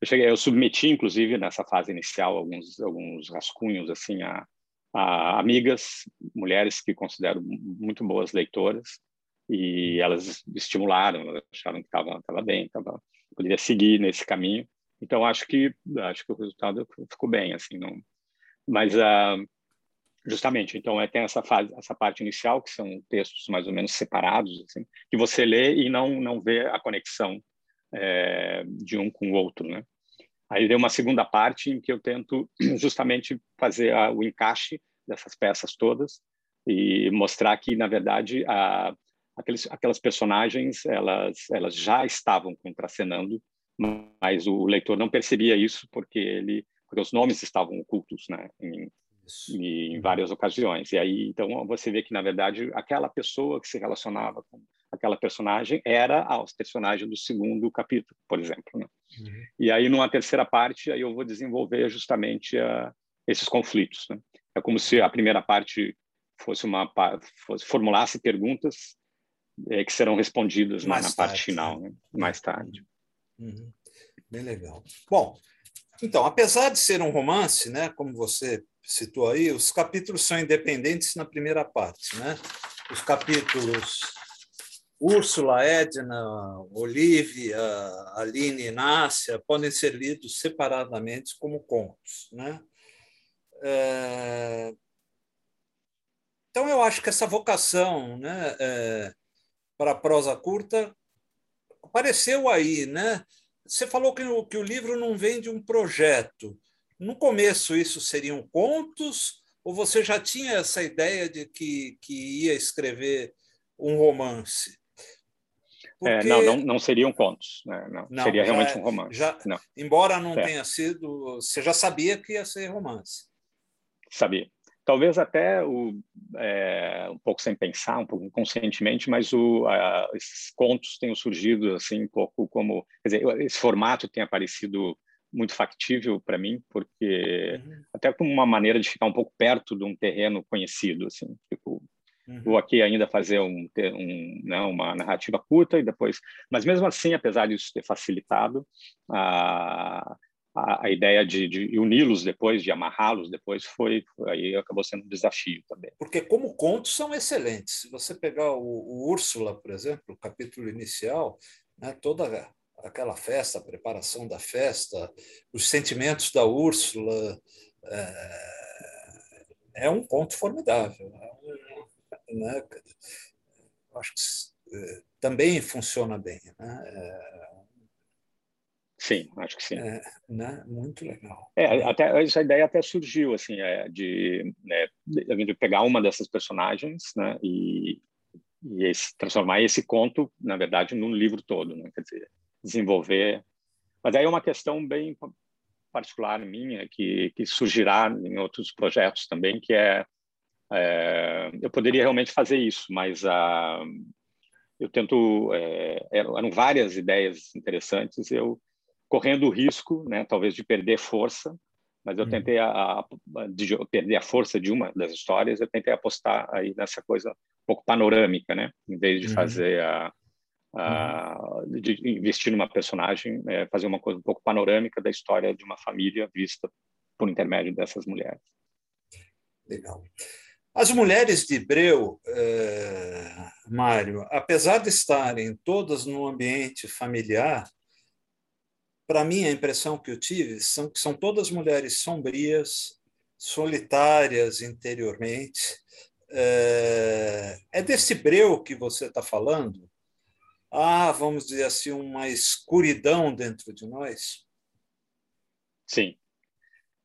Eu cheguei, eu submeti, inclusive, nessa fase inicial, alguns alguns rascunhos assim a, a amigas, mulheres que considero muito boas leitoras, e elas estimularam, acharam que estava tava bem, tava, poderia seguir nesse caminho. Então acho que acho que o resultado ficou bem, assim, não. Mas uh, justamente, então é tem essa fase, essa parte inicial que são textos mais ou menos separados, assim, que você lê e não não vê a conexão é, de um com o outro, né? Aí vem uma segunda parte em que eu tento justamente fazer a, o encaixe dessas peças todas e mostrar que, na verdade, a, aqueles, aquelas personagens elas, elas já estavam contracenando, mas o leitor não percebia isso porque ele porque os nomes estavam ocultos, né, em, em várias ocasiões. E aí, então, você vê que, na verdade, aquela pessoa que se relacionava com aquela personagem era a personagem do segundo capítulo, por exemplo. Né? Uhum. E aí, numa terceira parte, aí eu vou desenvolver justamente uh, esses conflitos. Né? É como se a primeira parte fosse uma fosse, formulasse perguntas é, que serão respondidas na, na parte final, né? mais tarde. Uhum. Bem legal. Bom, então, apesar de ser um romance, né, como você citou aí, os capítulos são independentes na primeira parte, né? Os capítulos Úrsula, Edna, Olivia, Aline, Inácia podem ser lidos separadamente como contos. Né? É... Então, eu acho que essa vocação né, é, para a prosa curta apareceu aí, né? Você falou que o, que o livro não vem de um projeto. No começo, isso seriam contos? Ou você já tinha essa ideia de que, que ia escrever um romance? É, Porque... É, não, não, não, seriam contos. Né? Não, não, seria realmente um romance. Já. Embora não é. tenha sido. Você já sabia que ia ser romance. Sabia. Talvez até o, é, um pouco sem pensar, um pouco inconscientemente, mas o, a, esses contos tenham surgido assim um pouco como, quer dizer, esse formato tem aparecido muito factível para mim, porque uhum. até como uma maneira de ficar um pouco perto de um terreno conhecido, assim, tipo, uhum. vou aqui ainda fazer um, um né, uma narrativa curta e depois, mas mesmo assim, apesar disso ter facilitado, a a, a ideia de, de uni-los depois, de amarrá-los depois, foi, aí acabou sendo um desafio também. Porque como contos são excelentes. Se você pegar o, o Úrsula, por exemplo, o capítulo inicial, né, toda aquela festa, a preparação da festa, os sentimentos da Úrsula, é, é um conto formidável. É né? Acho que é, também funciona bem. Né? É, Sim, acho que sim. É, né? Muito legal. É, até essa ideia até surgiu assim, é, de, né, de pegar uma dessas personagens, né, e, e esse, transformar esse conto, na verdade, num livro todo, né? Quer dizer, desenvolver. Mas aí é uma questão bem particular minha que que surgirá em outros projetos também, que é, é eu poderia realmente fazer isso, mas a eu tento é, eram várias ideias interessantes eu correndo o risco, né, talvez de perder força, mas eu uhum. tentei a, a, de perder a força de uma das histórias, eu tentei apostar aí nessa coisa um pouco panorâmica, né, em vez de uhum. fazer a, a uhum. de investir numa personagem, é, fazer uma coisa um pouco panorâmica da história de uma família vista por intermédio dessas mulheres. Legal. As mulheres de Breu, eh, Mário, apesar de estarem todas no ambiente familiar, para mim, a impressão que eu tive são que são todas mulheres sombrias, solitárias interiormente. É, é desse breu que você está falando? Ah, vamos dizer assim, uma escuridão dentro de nós? Sim.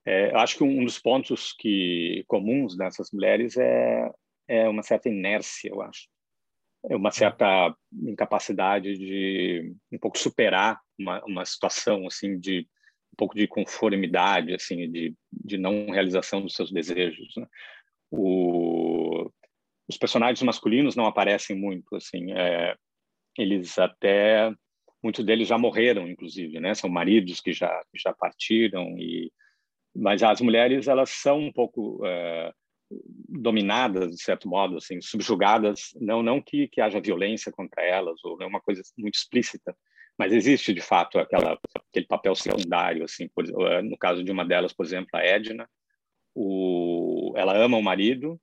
É, acho que um dos pontos que comuns dessas mulheres é, é uma certa inércia, eu acho. É uma certa incapacidade de um pouco superar uma, uma situação assim de um pouco de conformidade assim de, de não realização dos seus desejos né? o, os personagens masculinos não aparecem muito assim é, eles até muitos deles já morreram inclusive né são maridos que já já partiram e mas as mulheres elas são um pouco é, dominadas de certo modo assim subjugadas não não que, que haja violência contra elas ou é uma coisa muito explícita mas existe de fato aquela aquele papel secundário assim por, eh, no caso de uma delas por exemplo a Edna o, ela ama o marido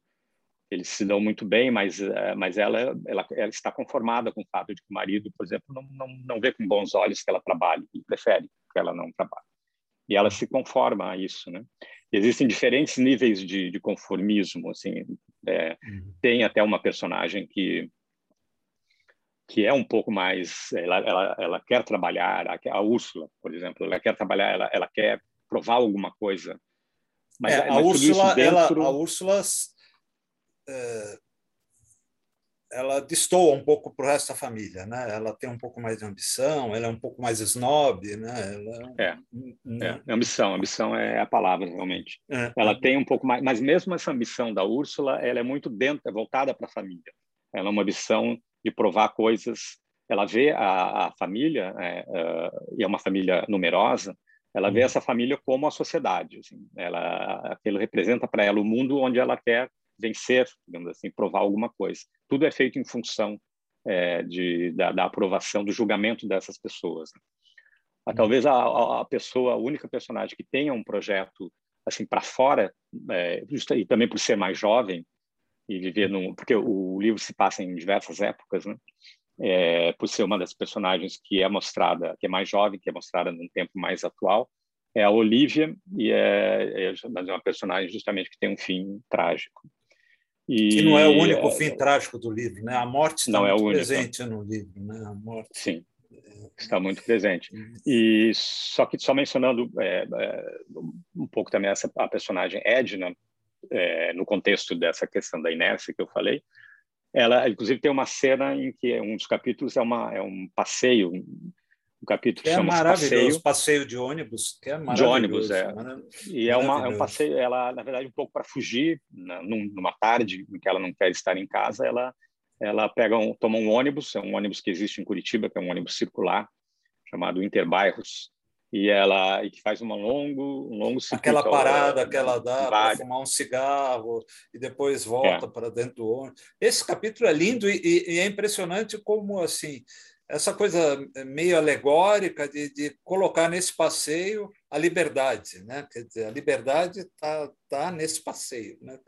eles se dão muito bem mas eh, mas ela, ela ela está conformada com o fato de que o marido por exemplo não não, não vê com bons olhos que ela trabalhe e prefere que ela não trabalhe. E ela se conforma a isso né existem diferentes níveis de, de conformismo assim é, uhum. tem até uma personagem que que é um pouco mais ela ela, ela quer trabalhar a, a Úrsula por exemplo ela quer trabalhar ela ela quer provar alguma coisa mas, é, a, Úrsula, dentro... ela, a Úrsula é, ela destoa um pouco para o resto da família, né? Ela tem um pouco mais de ambição, ela é um pouco mais snob, né? Ela... É, é, é, ambição, ambição é a palavra realmente. É. Ela tem um pouco mais, mas mesmo essa ambição da Úrsula, ela é muito dentro, é voltada para a família. Ela é uma ambição de provar coisas. Ela vê a, a família, é, uh, e é uma família numerosa, ela vê uhum. essa família como a sociedade. Assim. Ela, aquilo representa para ela o mundo onde ela quer vencer, digamos assim, provar alguma coisa. Tudo é feito em função é, de, da, da, aprovação, do julgamento dessas pessoas. Né? Uhum. Talvez a, a, pessoa, a única personagem que tenha um projeto assim para fora, é, e também por ser mais jovem, e viver num porque o livro se passa em diversas épocas, né? É, por ser uma das personagens que é mostrada, que é mais jovem, que é mostrada num tempo mais atual, é a Olivia e é, é uma personagem justamente que tem um fim trágico. E que não é o único é, fim trágico do livro, né? A morte está não é muito é presente no livro, né? A morte. Sim. está muito presente. E só que só mencionando é, é, um pouco também essa a personagem Edna é, no contexto dessa questão da inércia que eu falei, ela inclusive tem uma cena em que um dos capítulos é uma é um passeio um capítulo que é maravilhoso passeio, passeio de ônibus que é de ônibus é e é uma é um passeio ela na verdade um pouco para fugir na, numa tarde em que ela não quer estar em casa ela ela pega um, toma um ônibus, é um ônibus que existe em Curitiba, que é um ônibus circular, chamado Interbairros, e ela e que faz uma longo, um longo circuito. Aquela parada que ela dá para fumar um cigarro e depois volta é. para dentro do ônibus. Esse capítulo é lindo e, e, e, é impressionante como assim essa coisa meio alegórica de, de colocar nesse passeio a liberdade, né? Quer dizer, a liberdade está tá nesse passeio, né?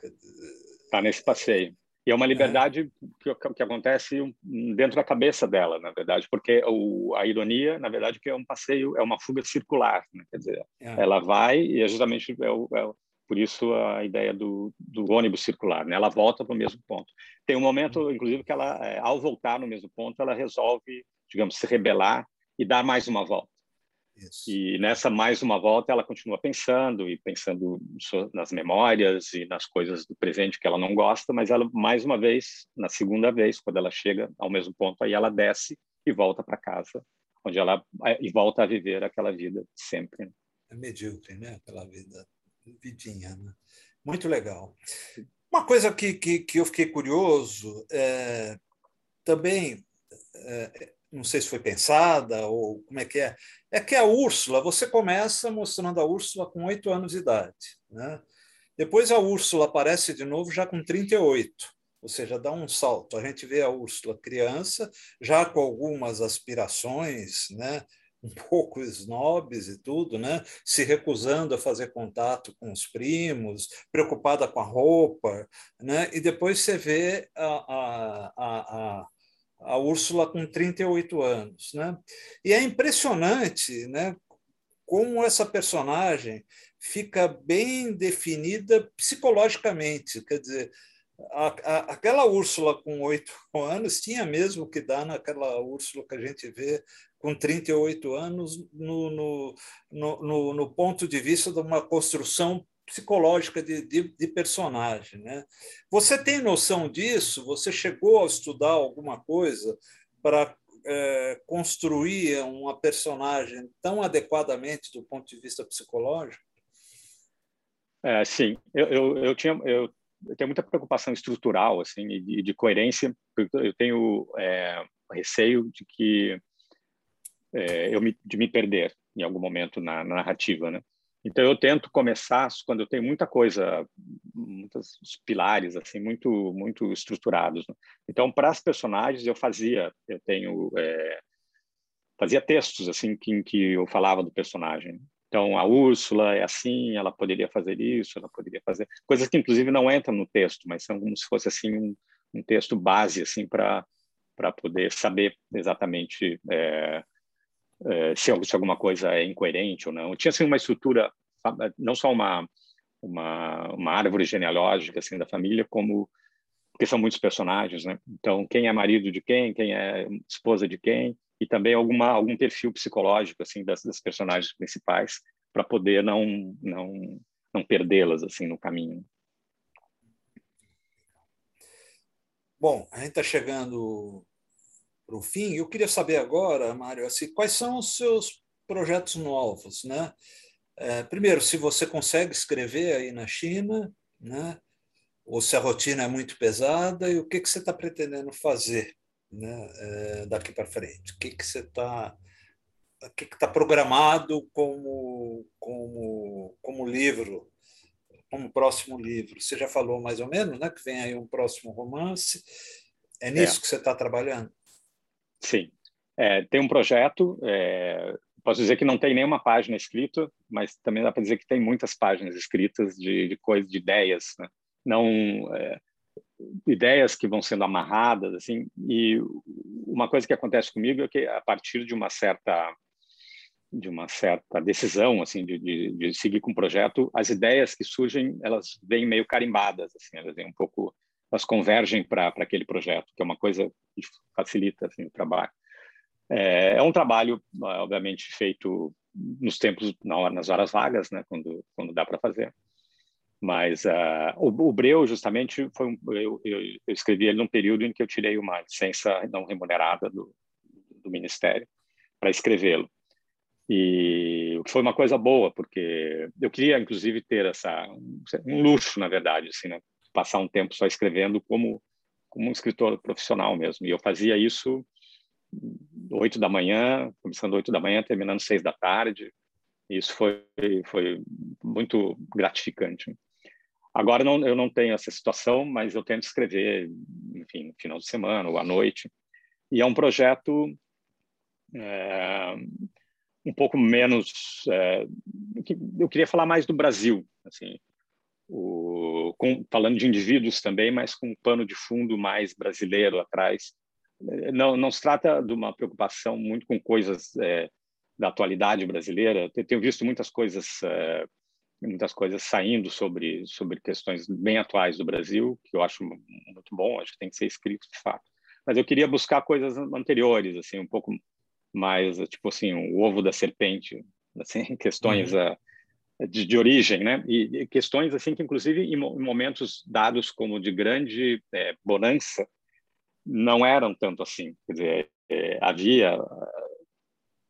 Está nesse passeio. E é uma liberdade é. Que, que acontece dentro da cabeça dela, na verdade, porque o, a ironia, na verdade, que é um passeio, é uma fuga circular, né? quer dizer, é. ela vai e é justamente é o, é por isso a ideia do, do ônibus circular, né? Ela volta para o mesmo ponto. Tem um momento, uhum. inclusive, que ela, é, ao voltar no mesmo ponto, ela resolve, digamos, se rebelar e dar mais uma volta. Isso. E nessa mais uma volta ela continua pensando e pensando nas memórias e nas coisas do presente que ela não gosta, mas ela mais uma vez, na segunda vez, quando ela chega ao mesmo ponto, aí ela desce e volta para casa, onde ela e volta a viver aquela vida sempre. É medíocre, né? Aquela vida vidinha, né? Muito legal. Uma coisa que, que, que eu fiquei curioso é, também é, não sei se foi pensada ou como é que é, é que a Úrsula, você começa mostrando a Úrsula com oito anos de idade. Né? Depois a Úrsula aparece de novo já com 38, ou seja, dá um salto. A gente vê a Úrsula criança, já com algumas aspirações, né? um pouco snobs e tudo, né? se recusando a fazer contato com os primos, preocupada com a roupa, né? e depois você vê a, a, a, a Úrsula com 38 anos. Né? E é impressionante né, como essa personagem fica bem definida psicologicamente. Quer dizer, a, a, aquela Úrsula com oito anos tinha mesmo que dar naquela Úrsula que a gente vê com 38 anos no, no, no, no ponto de vista de uma construção psicológica de, de, de, personagem. Né? Você tem noção disso? Você chegou a estudar alguma coisa para é, construir uma personagem tão adequadamente do ponto de vista psicológico? É, sim, eu, eu, eu tinha eu, eu, tenho muita preocupação estrutural assim e de, de coerência. Eu tenho é, receio de que é, eu me, de me perder em algum momento na, na narrativa, né? Então eu tento começar quando eu tenho muita coisa, muitos pilares assim muito muito estruturados. Né? Então para as personagens eu fazia, eu tenho é, fazia textos assim que, em que eu falava do personagem. Então a Úrsula é assim, ela poderia fazer isso, ela poderia fazer coisas que inclusive não entram no texto, mas são como se fosse assim um, um texto base assim para para poder saber exatamente é, se, se, alguma coisa é incoerente ou não. Tinha assim uma estrutura, não só uma uma, uma árvore genealógica assim da família, como porque são muitos personagens, né? Então quem é marido de quem, quem é esposa de quem, e também alguma algum perfil psicológico assim das, das personagens principais para poder não não não perdê-las assim no caminho. Bom, a gente está chegando para o fim. Eu queria saber agora, Mário, assim, quais são os seus projetos novos, né? É, primeiro, se você consegue escrever aí na China, né? Ou se a rotina é muito pesada e o que que você está pretendendo fazer, né? É, daqui para frente? O que que você está o que está programado como, como, como livro, como próximo livro? Você já falou mais ou menos, né? Que vem aí um próximo romance. É nisso é. que você está trabalhando? Sim. É, tem um projeto, é, posso dizer que não tem nenhuma página escrita, mas também dá para dizer que tem muitas páginas escritas de, de coisas, de ideias, né? não é, ideias que vão sendo amarradas, assim. E uma coisa que acontece comigo é que a partir de uma certa de uma certa decisão assim de, de, de seguir com o projeto, as ideias que surgem elas vêm meio carimbadas, assim, elas vêm um pouco elas convergem para aquele projeto, que é uma coisa que facilita assim, o trabalho. É, é um trabalho, obviamente, feito nos tempos, nas horas vagas, né, quando, quando dá para fazer. Mas uh, o, o, Breu, justamente, foi um, eu, eu, eu, escrevi ele num período em que eu tirei uma licença não remunerada do, do Ministério para escrevê-lo. E foi uma coisa boa, porque eu queria, inclusive, ter essa um luxo, na verdade, assim, né? Passar um tempo só escrevendo como, como um escritor profissional mesmo. E eu fazia isso oito da manhã, começando oito da manhã, terminando seis da tarde. E isso foi foi muito gratificante. Agora não, eu não tenho essa situação, mas eu tento escrever, enfim, no final de semana ou à noite. E é um projeto é, um pouco menos. É, eu queria falar mais do Brasil, assim, o, com, falando de indivíduos também, mas com um pano de fundo mais brasileiro atrás. Não, não se trata de uma preocupação muito com coisas é, da atualidade brasileira. Eu tenho visto muitas coisas é, muitas coisas saindo sobre sobre questões bem atuais do Brasil, que eu acho muito bom, acho que tem que ser escrito de fato. Mas eu queria buscar coisas anteriores, assim, um pouco mais, tipo assim, o ovo da serpente, assim, questões uhum. uh, de, de, origem, né? E, e, questões, assim, que inclusive em, em momentos dados como de grande é, bonança, não eram tanto assim. Quer dizer, é, havia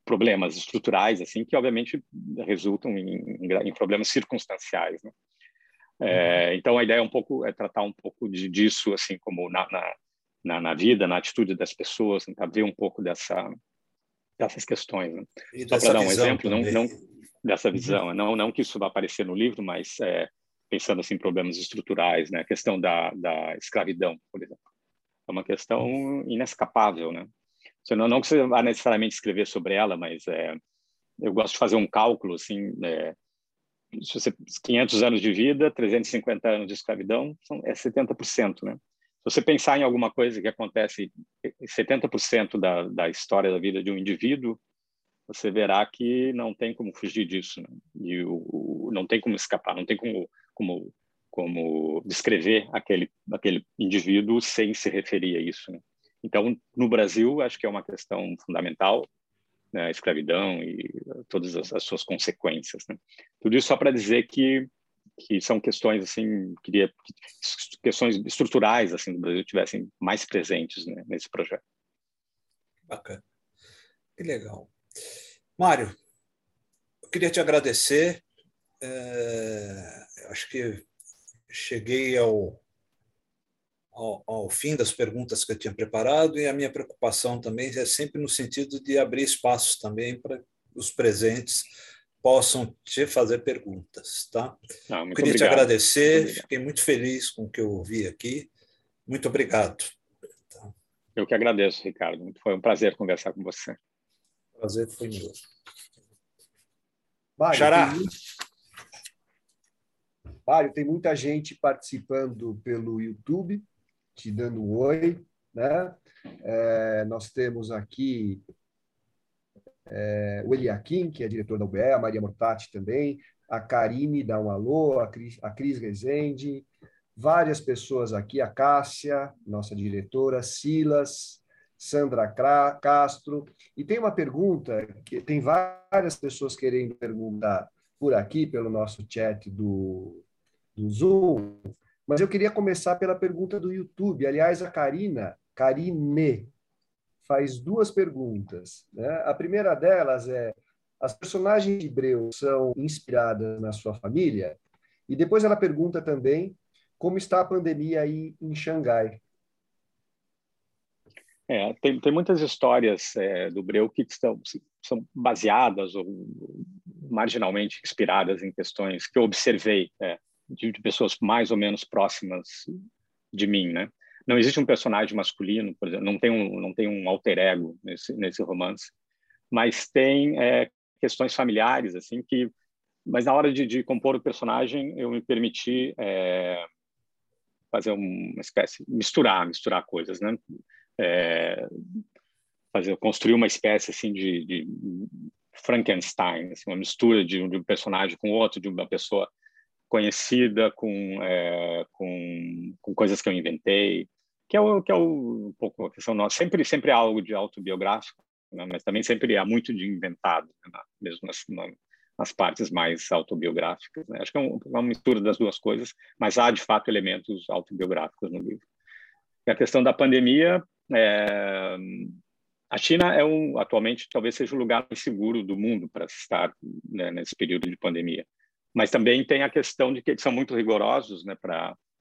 problemas estruturais assim que obviamente resultam em, em problemas circunstanciais né? é, então a ideia é um pouco é tratar um pouco de, disso assim como na, na, na, vida na atitude das pessoas tentar ver um pouco dessa dessas questões né? só para dar um exemplo não, não dessa visão. Uhum. não não que isso vá aparecer no livro mas é, pensando assim problemas estruturais né? A questão da, da escravidão por exemplo. É uma questão inescapável né? Não, não que você vá necessariamente escrever sobre ela, mas é, eu gosto de fazer um cálculo, assim, é, se você 500 anos de vida, 350 anos de escravidão, são, é 70%, né? Se você pensar em alguma coisa que acontece 70% da, da história da vida de um indivíduo, você verá que não tem como fugir disso, né? e o, o, não tem como escapar, não tem como, como, como descrever aquele, aquele indivíduo sem se referir a isso. Né? Então, no Brasil, acho que é uma questão fundamental, né, a escravidão e todas as, as suas consequências. Né? Tudo isso só para dizer que que são questões assim queria que questões estruturais assim do Brasil tivessem mais presentes né, nesse projeto. Bacana, que legal, Mário. Eu queria te agradecer. É, acho que cheguei ao ao, ao, fim das perguntas que eu tinha preparado e a minha preocupação também é sempre no sentido de abrir espaços também para os presentes possam te fazer perguntas, tá? Ah, Queria obrigado. te agradecer, muito fiquei muito feliz com o que eu ouvi aqui. Muito obrigado. Tá? Eu que agradeço, Ricardo. Foi um prazer conversar com você. Prazer foi meu. Mário, Xará. Tem, Mário, tem muita gente participando pelo YouTube te dando um oi. Né? É, nós temos aqui é, o Eliakim, que é diretor da UBE, a Maria Mortati também, a Karine dá um alô, a Cris, a Cris Rezende, várias pessoas aqui, a Cássia, nossa diretora, Silas, Sandra Castro, e tem uma pergunta, que tem várias pessoas querendo perguntar por aqui, pelo nosso chat do, do Zoom, mas eu queria começar pela pergunta do YouTube. Aliás, a Karina, Karine, faz duas perguntas. Né? A primeira delas é: as personagens de Breu são inspiradas na sua família? E depois ela pergunta também como está a pandemia aí em Xangai. É, tem, tem muitas histórias é, do Breu que estão, são baseadas ou marginalmente inspiradas em questões que eu observei é, de, de, pessoas mais ou menos próximas de mim, né? Não existe um personagem masculino, por exemplo, não tem um não tem um alter ego nesse nesse romance, mas tem é, questões familiares assim que, mas na hora de, de, compor o personagem eu me permiti é, fazer uma espécie misturar misturar coisas, né? É, fazer construir uma espécie assim de, de Frankenstein, assim, uma mistura de, de um personagem com outro, de uma pessoa conhecida com, é, com, com, coisas que eu inventei, que é o que é o, um pouco a questão nossa. Sempre sempre algo de autobiográfico, né? mas também sempre há muito de inventado, né? mesmo nas, nas, partes mais autobiográficas. Né? Acho que é, um, uma mistura das duas coisas, mas há de fato elementos autobiográficos no livro. E a questão da pandemia, é, a China é um, atualmente talvez seja o lugar mais seguro do mundo para estar né, nesse período de pandemia. Mas também tem a questão de que eles são muito rigorosos né,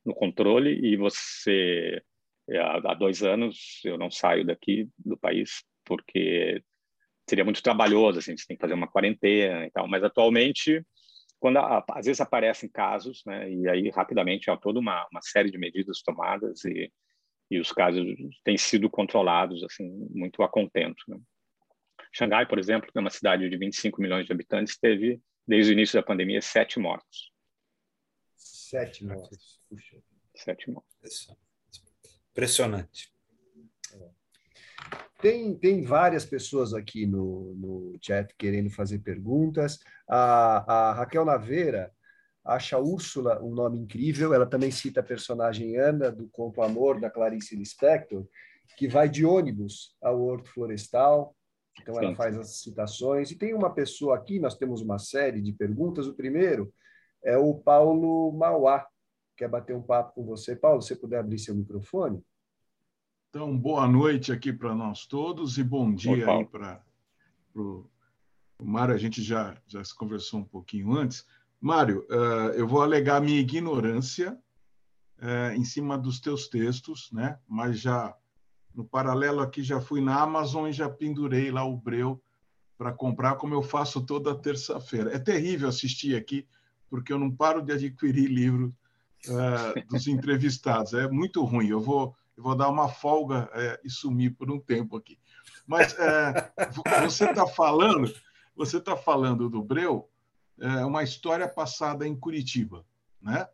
no controle e você é, há dois anos eu não saio daqui do país porque seria muito trabalhoso assim você tem que fazer uma quarentena e tal mas atualmente quando às vezes aparecem casos né e aí rapidamente há toda uma, uma série de medidas tomadas e, e os casos têm sido controlados assim muito a contento né? Xangai por exemplo que é uma cidade de 25 milhões de habitantes teve desde o início da pandemia sete mortos Sete mortes. Puxa. Sete mortes. Impressionante. Tem, tem várias pessoas aqui no, no chat querendo fazer perguntas. A, a Raquel Naveira acha Úrsula um nome incrível. Ela também cita a personagem Ana, do conto Amor, da Clarice Lispector, que vai de ônibus ao Horto Florestal. Então, ela faz as citações. E tem uma pessoa aqui, nós temos uma série de perguntas. O primeiro é o Paulo Mauá. Quer bater um papo com você? Paulo, se você puder abrir seu microfone. Então, boa noite aqui para nós todos e bom dia aí para o Mário. A gente já, já se conversou um pouquinho antes. Mário, uh, eu vou alegar minha ignorância uh, em cima dos teus textos, né? mas já no paralelo aqui já fui na Amazon e já pendurei lá o breu para comprar, como eu faço toda terça-feira. É terrível assistir aqui porque eu não paro de adquirir livros uh, dos entrevistados. É muito ruim. Eu vou, eu vou dar uma folga uh, e sumir por um tempo aqui. Mas uh, você está falando, você está falando do Breu, é uma história passada em Curitiba, né?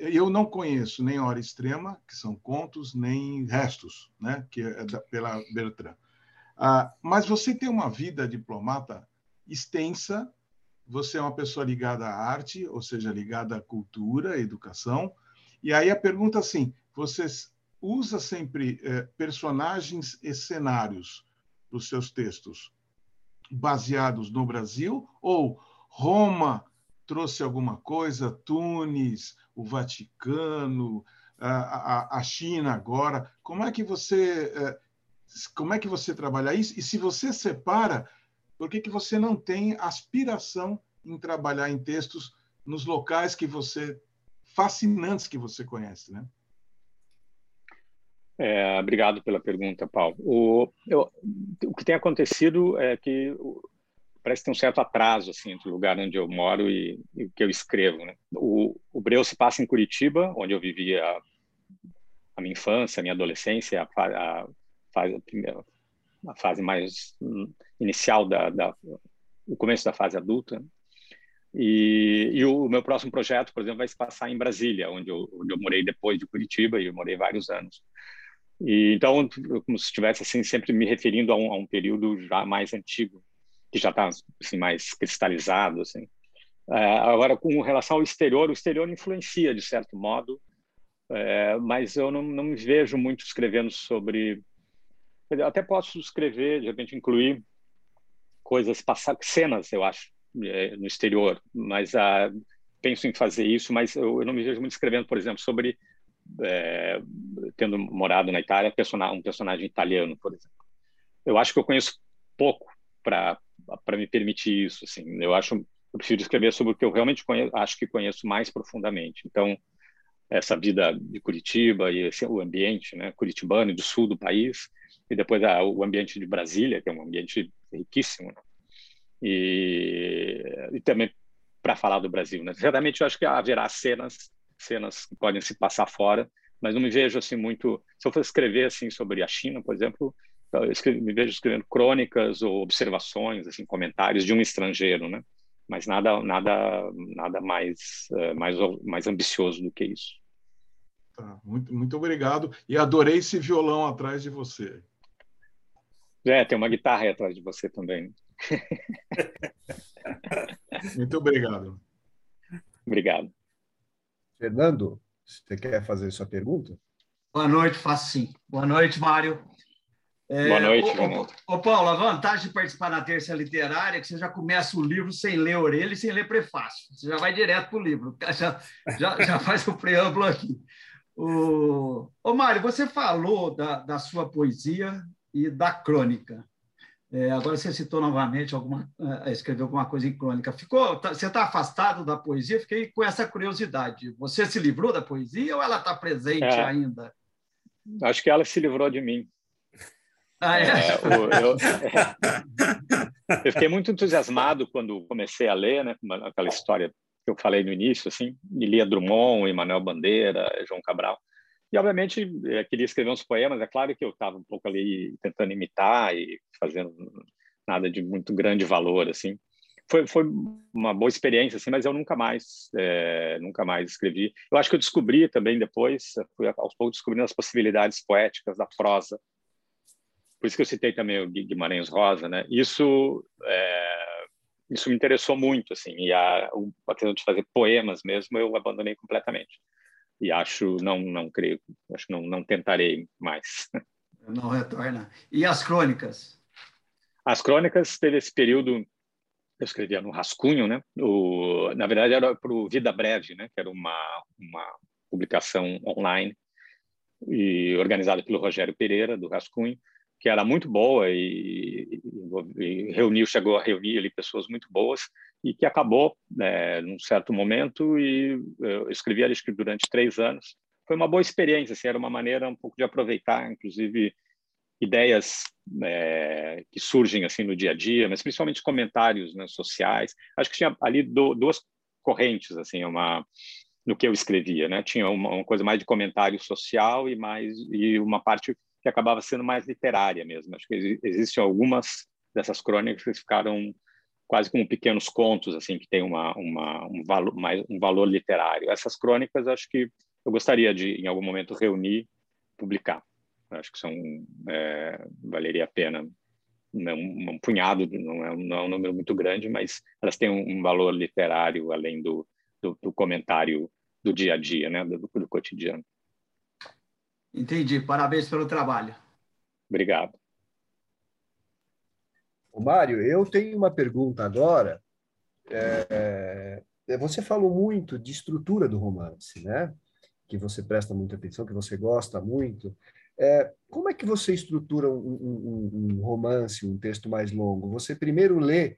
eu não conheço nem Hora Extrema, que são contos, nem Restos, né? que é da, pela Bertrand. Ah, mas você tem uma vida diplomata extensa, você é uma pessoa ligada à arte, ou seja, ligada à cultura, à educação. E aí a pergunta assim: você usa sempre é, personagens e cenários dos seus textos baseados no Brasil ou Roma trouxe alguma coisa, Tunis, o Vaticano, a, a, a China agora? Como é que você é, como é que você trabalha isso? E se você separa por que, que você não tem aspiração em trabalhar em textos nos locais que você fascinantes que você conhece, né? É, obrigado pela pergunta, Paulo. O, eu, o que tem acontecido é que parece ter um certo atraso assim entre o lugar onde eu moro e, e o que eu escrevo. Né? O, o Breu se passa em Curitiba, onde eu vivia a, a minha infância, a minha adolescência, a, a, a, a fase mais inicial da, da, o começo da fase adulta. E, e, o meu próximo projeto, por exemplo, vai se passar em Brasília, onde eu, onde eu morei depois de Curitiba e eu morei vários anos. E então, como se estivesse assim sempre me referindo a um, a um período já mais antigo, que já está assim mais cristalizado, assim. É, agora, com relação ao exterior, o exterior influencia de certo modo, é, mas eu não, não me vejo muito escrevendo sobre eu até posso escrever, de repente incluir coisas passadas, cenas, eu acho, é, no exterior, mas ah, penso em fazer isso, mas eu, eu, não me vejo muito escrevendo, por exemplo, sobre é, tendo morado na Itália, um personagem italiano, por exemplo. Eu acho que eu conheço pouco para me permitir isso, assim. Eu acho eu prefiro escrever sobre o que eu realmente conheço, acho que conheço mais profundamente. Então, essa vida de Curitiba e esse, o ambiente, né, curitibano do sul do país, e depois ah, o ambiente de Brasília, que é um ambiente riquíssimo, né? e, e também para falar do Brasil. Né? Certamente eu acho que haverá cenas, cenas que podem se passar fora, mas não me vejo assim muito. Se eu for escrever assim sobre a China, por exemplo, eu escrevo, me vejo escrevendo crônicas ou observações, assim, comentários de um estrangeiro, né? Mas nada, nada, nada mais, uh, mais, mais ambicioso do que isso. Tá, muito, muito obrigado. E adorei esse violão atrás de você. É, tem uma guitarra aí atrás de você também. Muito obrigado. Obrigado. Fernando, você quer fazer sua pergunta? Boa noite, faço sim. Boa noite, Mário. É, Boa noite, ô, ô, Paulo, a vantagem de participar na terça literária é que você já começa o livro sem ler orelha e sem ler prefácio. Você já vai direto para o livro, já, já, já faz o preâmbulo aqui. O... Ô, Mário, você falou da, da sua poesia e da crônica. É, agora você citou novamente alguma, é, escreveu alguma coisa em crônica. Ficou, tá, você está afastado da poesia? Fiquei com essa curiosidade. Você se livrou da poesia ou ela está presente é, ainda? Acho que ela se livrou de mim. Ah, é? é eu, é, eu, fiquei muito entusiasmado quando comecei a ler, né, aquela história que eu falei no início, assim, e lia Drummond, Emanuel Bandeira, João Cabral. E, obviamente, eu queria escrever uns poemas. É claro que eu estava um pouco ali tentando imitar e fazendo nada de muito grande valor, assim. Foi, foi uma boa experiência, assim, mas eu nunca mais, é, nunca mais escrevi. Eu acho que eu descobri também depois, fui aos poucos descobrindo as possibilidades poéticas da prosa. Por isso que eu citei também o Guimarães Rosa, né? Isso é, isso me interessou muito, assim, e a, a questão de fazer poemas mesmo eu abandonei completamente e acho não não creio acho não não tentarei mais. Não retorna. E as crônicas? As crônicas teve esse período eu escrevia no rascunho né? O na verdade era para o Vida Breve né? Que era uma uma publicação online e organizada pelo Rogério Pereira do rascunho que era muito boa e, e, e reuniu chegou a reunir ali pessoas muito boas e que acabou né, num certo momento e eu escrevi ali durante três anos. Foi uma boa experiência, assim, era uma maneira um pouco de aproveitar, inclusive ideias é, que surgem assim no dia a dia, mas principalmente comentários né, sociais. Acho que tinha ali do, duas correntes assim, uma no que eu escrevia, né? Tinha uma, uma, coisa mais de comentário social e mais e uma parte que acabava sendo mais literária mesmo. Acho que existem algumas dessas crônicas que ficaram quase como pequenos contos, assim, que tem uma, uma, um, valor, mais, um valor literário. Essas crônicas, acho que eu gostaria de, em algum momento, reunir, publicar. Acho que são, é, valeria a pena um, um punhado, não é, não é, um número muito grande, mas elas têm um, um valor literário além do, do, do, comentário do dia a dia, né, do, do cotidiano. Entendi. Parabéns pelo trabalho. Obrigado. O Mário, eu tenho uma pergunta agora. É, é, você falou muito de estrutura do romance, né? Que você presta muita atenção, que você gosta muito. É, como é que você estrutura um, um, um, romance, um texto mais longo? Você primeiro lê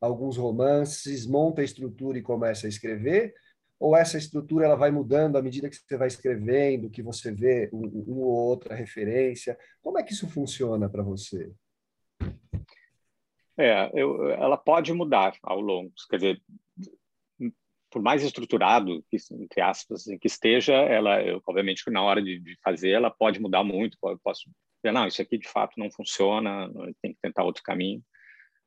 alguns romances, monta a estrutura e começa a escrever? Ou essa estrutura ela vai mudando à medida que você vai escrevendo, que você vê um, um ou outra referência? Como é que isso funciona para você? É, eu, ela pode mudar ao longo, quer dizer, por mais estruturado que, entre aspas, que esteja, ela, eu, obviamente, na hora de, de, fazer, ela pode mudar muito. Pode, posso dizer, não, isso aqui de fato não funciona, tem que tentar outro caminho.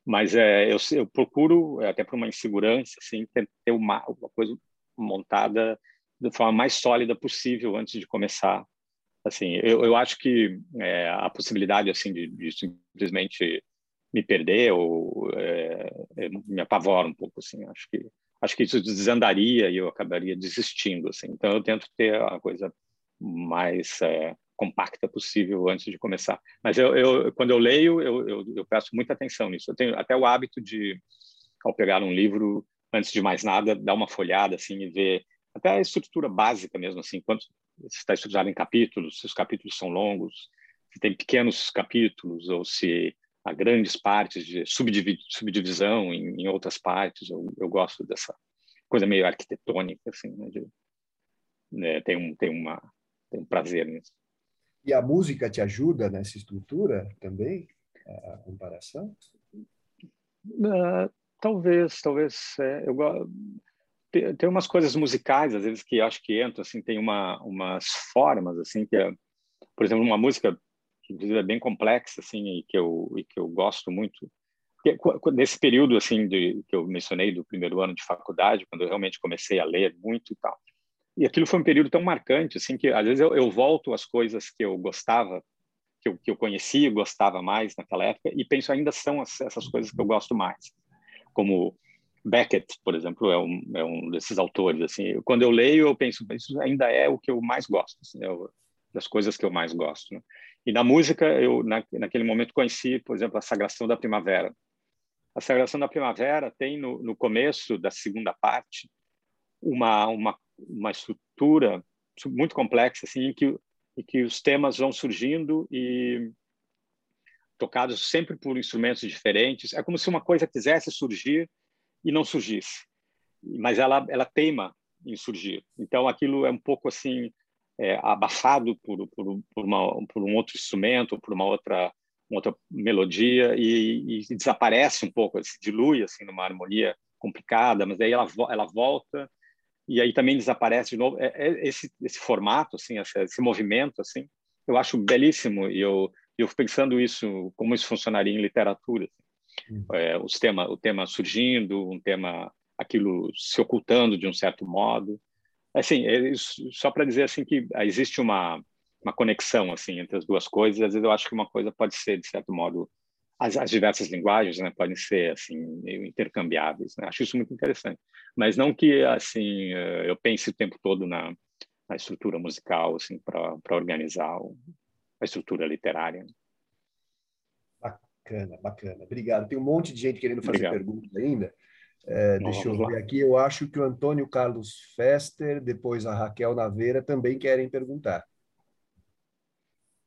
Mas é, eu, eu procuro, até por uma insegurança, assim, ter uma, uma coisa montada da forma mais sólida possível antes de começar. Assim, eu, eu acho que é, a possibilidade assim de, de simplesmente me perder ou é, é, me apavora um pouco assim. Acho que acho que isso desandaria e eu acabaria desistindo assim. Então eu tento ter a coisa mais é, compacta possível antes de começar. Mas eu, eu quando eu leio eu, eu, eu, muita atenção nisso. Eu tenho até o hábito de ao pegar um livro antes de mais nada dar uma folhada assim e ver até a estrutura básica mesmo assim quanto está estruturado em capítulos se os capítulos são longos se tem pequenos capítulos ou se a grandes partes de subdivisão em, em outras partes. Eu, eu, gosto dessa coisa meio arquitetônica, assim, né? De, né? Tem, um, tem, uma, tem um prazer nisso. E a música te ajuda nessa estrutura também, a comparação? Uh, talvez, talvez. É, eu tem, tem umas coisas musicais às vezes que acho que entram assim, tem uma umas formas assim que, é, por exemplo, uma música que inclusive é bem complexa assim e que eu e que eu gosto muito porque, nesse período assim de que eu mencionei do primeiro ano de faculdade quando eu realmente comecei a ler muito e tal e aquilo foi um período tão marcante assim que às vezes eu, eu volto às coisas que eu gostava que eu, que eu conhecia gostava mais naquela época e penso ainda são as, essas coisas que eu gosto mais como Beckett, por exemplo, é um, é um desses autores. Assim, quando eu leio, eu penso, isso ainda é o que eu mais gosto, assim, é das coisas que eu mais gosto. Né? E na música, eu na, naquele momento conheci, por exemplo, a Sagração da Primavera. A Sagração da Primavera tem no, no começo da segunda parte uma, uma, uma estrutura muito complexa, assim, em que, em que os temas vão surgindo e tocados sempre por instrumentos diferentes. É como se uma coisa quisesse surgir e não surgisse, mas ela ela teima em surgir. Então aquilo é um pouco assim é, abafado por, por, por, uma, por um outro instrumento, por uma outra uma outra melodia e, e, desaparece um pouco, se dilui assim numa harmonia complicada, mas aí ela ela volta e aí também desaparece de novo. É, é esse esse formato assim, esse, esse, movimento assim, eu acho belíssimo e eu eu pensando isso como isso funcionaria em literatura. Assim. Uhum. É, os tema o tema surgindo, um tema aquilo se ocultando de um certo modo. Assim, só para dizer assim que existe uma uma conexão assim entre as duas coisas. Às vezes eu acho que uma coisa pode ser de certo modo as, as diversas linguagens, né, podem ser assim meio intercambiáveis. Né? Acho isso muito interessante. Mas não que assim eh, eu pense o tempo todo na, na estrutura musical assim para organizar a estrutura literária. Bacana, bacana. Obrigado. Tem um monte de gente querendo fazer Obrigado. perguntas ainda. É, deixa eu ver lá. aqui. Eu acho que o Antônio Carlos Fester, depois a Raquel Naveira também querem perguntar.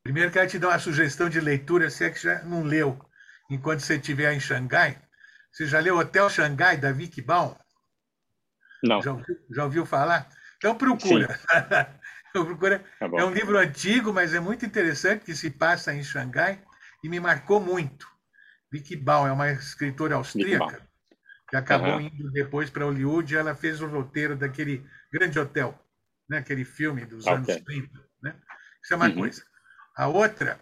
Primeiro, quero te dar uma sugestão de leitura, se é que já não leu, enquanto você estiver em Xangai. Você já leu Hotel Xangai, da Vicky Baum? Não. Já, já ouviu falar? Então procura. procura. Tá é um livro antigo, mas é muito interessante, que se passa em Xangai e me marcou muito. Vicky Baum é uma escritora austríaca que acabou uhum. indo depois para Hollywood. Ela fez o roteiro daquele Grande Hotel, né? aquele filme dos okay. anos 30. Né? Isso é uma uhum. coisa. A outra,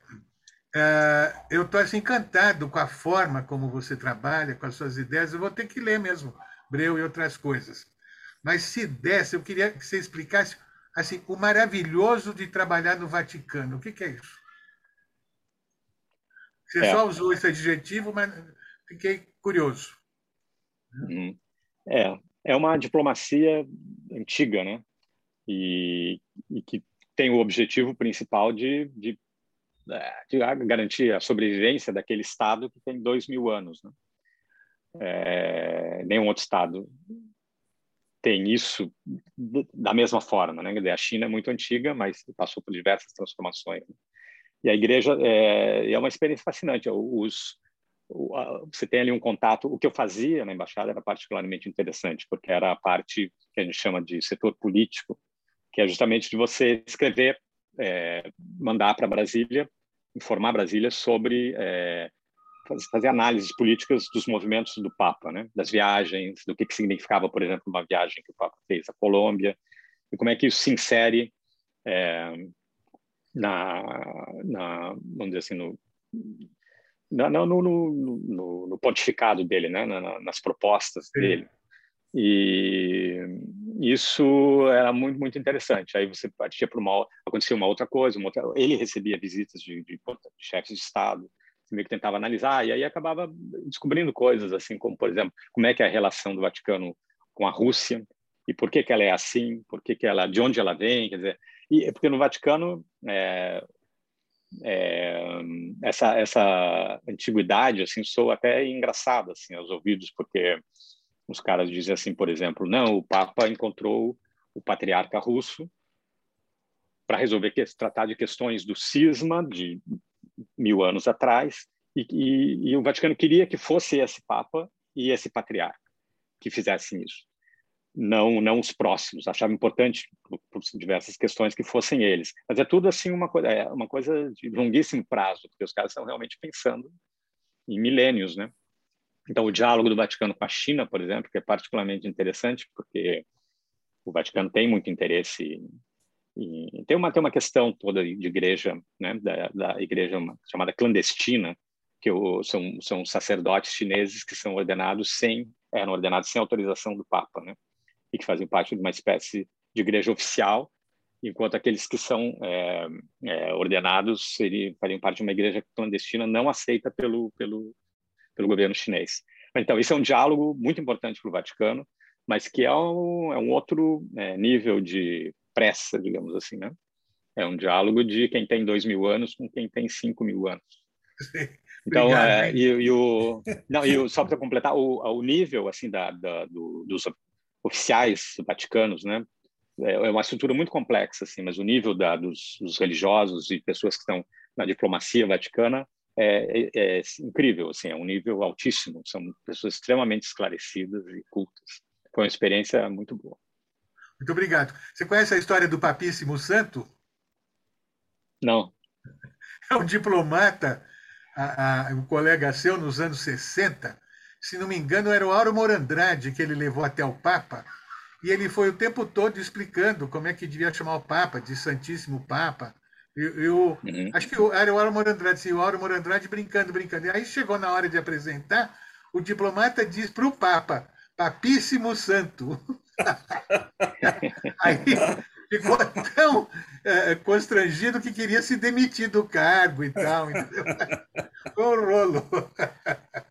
uh, eu estou assim, encantado com a forma como você trabalha, com as suas ideias. Eu vou ter que ler mesmo Breu e outras coisas. Mas se desse, eu queria que você explicasse assim, o maravilhoso de trabalhar no Vaticano. O que, que é isso? Você é. só usou esse adjetivo, mas fiquei curioso. É, é uma diplomacia antiga, né? E, e que tem o objetivo principal de, de, é, de, garantir a sobrevivência daquele Estado que tem dois mil anos. Né? É, nenhum outro Estado tem isso da mesma forma. Né? A China é muito antiga, mas passou por diversas transformações. Né? E a igreja é, é uma experiência fascinante. Os, você tem ali um contato. O que eu fazia na embaixada era particularmente interessante, porque era a parte que a gente chama de setor político, que é justamente de você escrever, é, mandar para Brasília, informar Brasília sobre é, fazer análises políticas dos movimentos do Papa, né? das viagens, do que, que significava, por exemplo, uma viagem que o Papa fez à Colômbia, e como é que isso se insere é, na, na, vamos dizer assim, no, no, no, no, no, pontificado dele, né? Na, nas propostas Sim. dele. E isso era muito muito interessante. Aí você partia para uma acontecia uma outra coisa, uma outra, ele recebia visitas de, de, de chefes de estado, meio que tentava analisar e aí acabava descobrindo coisas assim como por exemplo como é que é a relação do Vaticano com a Rússia e por que que ela é assim, por que que ela, de onde ela vem, quer dizer, e porque no Vaticano é, é, essa essa antiguidade assim sou até engraçada assim aos ouvidos porque os caras dizem assim, por exemplo, não, o Papa encontrou o patriarca russo para resolver que tratar de questões do cisma de mil anos atrás e, e, e o Vaticano queria que fosse esse Papa e esse patriarca que fizessem isso não não os próximos. Achava importante por, diversas questões que fossem eles. Mas é tudo assim uma coisa é uma coisa de longuíssimo prazo porque os caras estão realmente pensando em milênios né? Então o diálogo do Vaticano com a China por exemplo que é particularmente interessante porque o Vaticano tem muito interesse em, tem uma tem uma questão toda de igreja né? Da, da igreja chamada clandestina que o, são são sacerdotes chineses que são ordenados sem eram ordenados sem autorização do Papa né e que fazem parte de uma espécie de igreja oficial, enquanto aqueles que são é, é, ordenados seriam, fariam parte de uma igreja clandestina não aceita pelo, pelo, pelo governo chinês. Então, isso é um diálogo muito importante para o Vaticano, mas que é um, é um outro é, nível de pressa, digamos assim, né? É um diálogo de quem tem dois mil anos com quem tem cinco mil anos. Então, Obrigado, é, e, e, o não e o, só para completar o, o nível assim da, da do, dos oficiais vaticanos, né? É, é uma estrutura muito complexa assim, mas o nível da, dos, dos religiosos e pessoas que estão na diplomacia vaticana é, é, é, incrível, assim, é um nível altíssimo. São pessoas extremamente esclarecidas e cultas. Foi uma experiência muito boa. Muito obrigado. Você conhece a história do Papíssimo Santo? Não. É um diplomata, a, a, um colega seu nos anos 60. Se não me engano, era o Auro Morandrade que ele levou até o Papa. E ele foi o tempo todo explicando como é que devia chamar o Papa, de Santíssimo Papa. Eu, eu uhum. acho que era o Auro Morandrade, sim, o Auro Morandrade brincando, brincando. E aí chegou na hora de apresentar, o diplomata diz para o Papa, Papíssimo Santo. aí ficou tão é, constrangido que queria se demitir do cargo e tal. Entendeu? Foi um rolo.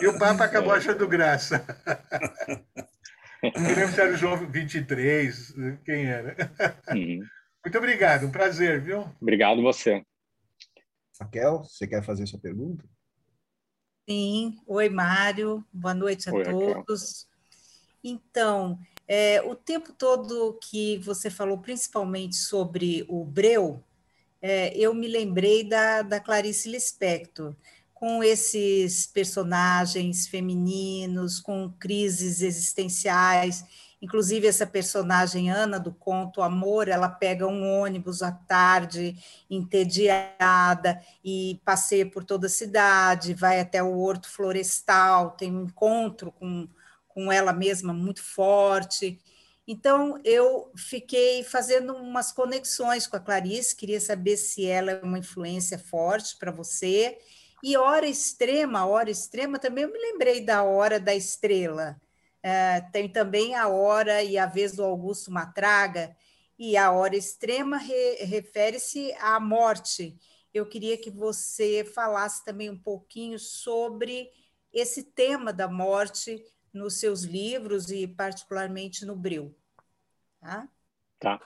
E o Papa acabou achando graça. Eu lembro se era o João 23, quem era. Uhum. Muito obrigado, um prazer, viu? Obrigado você. Raquel, você quer fazer sua pergunta? Sim. Oi, Mário. Boa noite a Oi, todos. Raquel. Então, é, o tempo todo que você falou, principalmente sobre o Breu, é, eu me lembrei da, da Clarice Lispector, com esses personagens femininos, com crises existenciais, Inclusive, essa personagem Ana do conto Amor, ela pega um ônibus à tarde, entediada, e passeia por toda a cidade, vai até o horto florestal, tem um encontro com, com ela mesma muito forte. Então, eu fiquei fazendo umas conexões com a Clarice, queria saber se ela é uma influência forte para você. E Hora Extrema, Hora Extrema, também eu me lembrei da Hora da Estrela, é, tem também a hora e a vez do Augusto Matraga, e a hora extrema re, refere-se à morte. Eu queria que você falasse também um pouquinho sobre esse tema da morte nos seus livros e particularmente no Bril. Tá? Tá.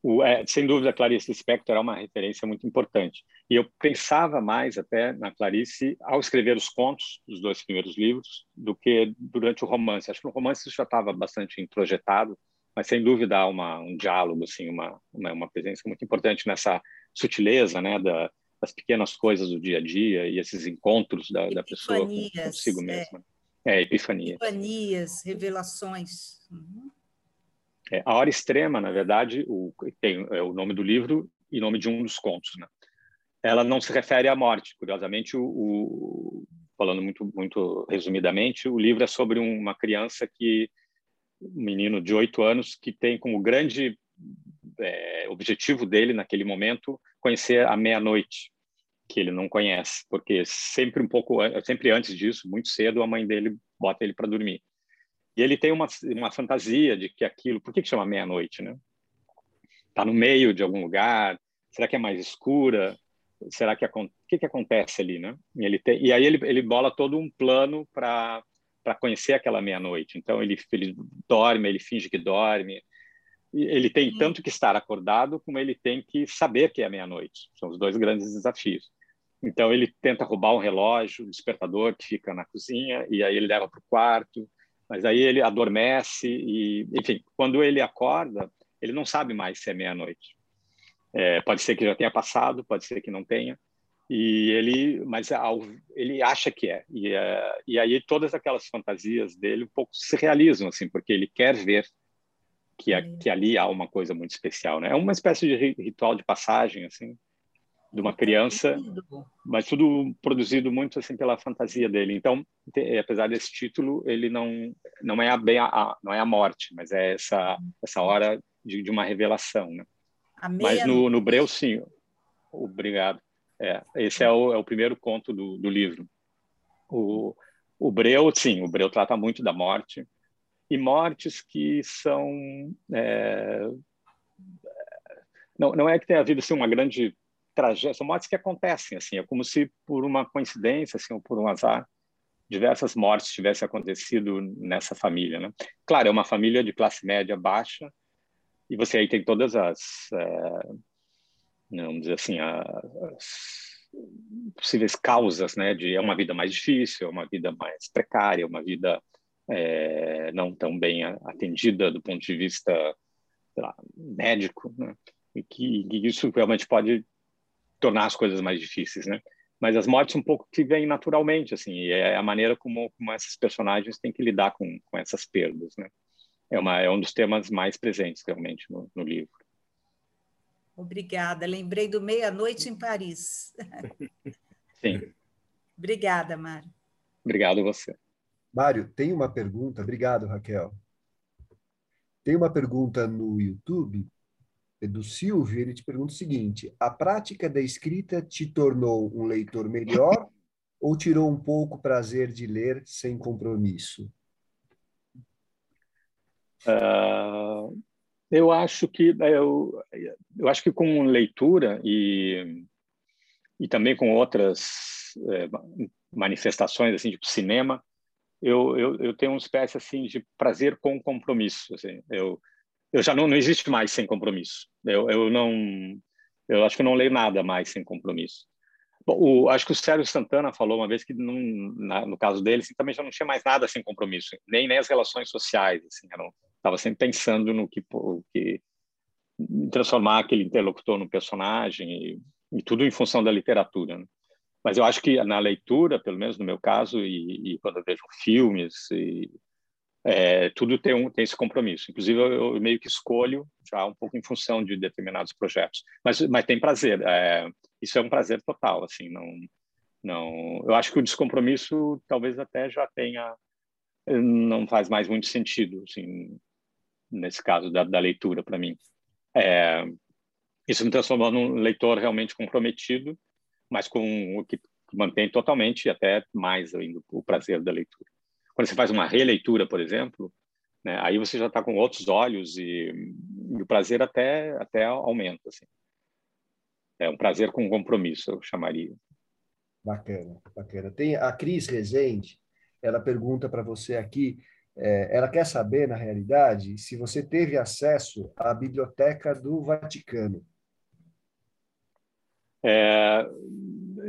O, é, sem dúvida, Clarice Lispector é uma referência muito importante. E eu pensava mais até na Clarice ao escrever os contos dos dois primeiros livros do que durante o romance. Acho que no romance isso já estava bastante introjetado, mas sem dúvida há uma, um diálogo, assim, uma, uma, uma presença muito importante nessa sutileza né, da, das pequenas coisas do dia a dia e esses encontros da, da pessoa consigo é. mesma. É, é epifania. Epifanias, revelações. Uhum. É, a Hora Extrema, na verdade, o, tem é, o nome do livro e nome de um dos contos. Né? Ela não se refere à morte. Curiosamente, o, o, falando muito, muito resumidamente, o livro é sobre uma criança que, um menino de oito anos, que tem como grande é, objetivo dele naquele momento conhecer a meia-noite, que ele não conhece, porque sempre um pouco, sempre antes disso, muito cedo, a mãe dele bota ele para dormir. E ele tem uma, uma fantasia de que aquilo. Por que, que chama meia-noite, né? Está no meio de algum lugar? Será que é mais escura? Será que o que, que acontece ali, né? E, ele tem, e aí ele, ele bola todo um plano para para conhecer aquela meia-noite. Então ele, ele dorme, ele finge que dorme. Ele tem tanto que estar acordado como ele tem que saber que é meia-noite. São os dois grandes desafios. Então ele tenta roubar um relógio, um despertador que fica na cozinha e aí ele leva para o quarto mas aí ele adormece e, enfim, quando ele acorda, ele não sabe mais se é meia-noite. É, pode ser que já tenha passado, pode ser que não tenha. E ele, mas ao, ele acha que é. E, é, e aí todas aquelas fantasias dele um pouco se realizam assim, porque ele quer ver que, a, que ali há uma coisa muito especial, né? É uma espécie de ritual de passagem assim de uma criança, mas tudo produzido muito assim pela fantasia dele. Então, apesar desse título, ele não não é a, bem a, não é a morte, mas é essa essa hora de, de uma revelação, né? Mas no, no Breu, sim. Obrigado. É, esse é o, é o primeiro conto do, do livro. O, o Breu, sim, o Breu trata muito da morte e mortes que são é, não, não é que tenha havido assim, uma grande tragédias, são mortes que acontecem, assim, é como se por uma coincidência, assim, ou por um azar, diversas mortes tivessem acontecido nessa família, né? Claro, é uma família de classe média baixa, e você aí tem todas as é, vamos dizer assim, as possíveis causas, né, de é uma vida mais difícil, é uma vida mais precária, uma vida é, não tão bem atendida do ponto de vista lá, médico, né? e que, que, isso realmente pode tornar as coisas mais difíceis, né? Mas as mortes um pouco que vêm naturalmente, assim, é a maneira como, como esses personagens têm que lidar com, com essas perdas, né? É, uma, é um dos temas mais presentes realmente no, no livro. Obrigada. Lembrei do Meia-Noite em Paris. Sim. Obrigada, Mário. Obrigado a você. Mário, tem uma pergunta. Obrigado, Raquel. Tem uma pergunta no YouTube é do Silvio. Ele te pergunta o seguinte: a prática da escrita te tornou um leitor melhor ou tirou um pouco o prazer de ler sem compromisso? Uh, eu acho que eu, eu acho que com leitura e e também com outras é, manifestações assim tipo cinema eu, eu, eu tenho uma espécie assim de prazer com compromisso assim. Eu eu já não não existe mais sem compromisso. Eu, eu não eu acho que não leio nada mais sem compromisso. Bom, o, acho que o Sérgio Santana falou uma vez que não, na, no caso dele assim, também já não tinha mais nada sem compromisso nem nem as relações sociais assim eram estava sempre pensando no que, que transformar aquele interlocutor no personagem e, e tudo em função da literatura. Né? Mas eu acho que na leitura, pelo menos no meu caso, e, e quando eu vejo filmes, e, é, tudo tem, um, tem esse compromisso. Inclusive, eu, eu, meio que escolho já um pouco em função de determinados projetos. Mas, mas tem prazer. É, isso é um prazer total. Assim, não, não. Eu acho que o descompromisso talvez até já tenha não faz mais muito sentido. Assim, nesse caso da, da leitura para mim. É, isso me transformou num leitor realmente comprometido, mas com o que mantém totalmente até mais ainda o prazer da leitura. Quando você faz uma releitura, por exemplo, né, aí você já está com outros olhos e, e, o prazer até até aumenta. Assim. É um prazer com compromisso, eu chamaria. Bacana, bacana. Tem a Cris Rezende, ela pergunta para você aqui ela quer saber, na realidade, se você teve acesso à biblioteca do Vaticano. É,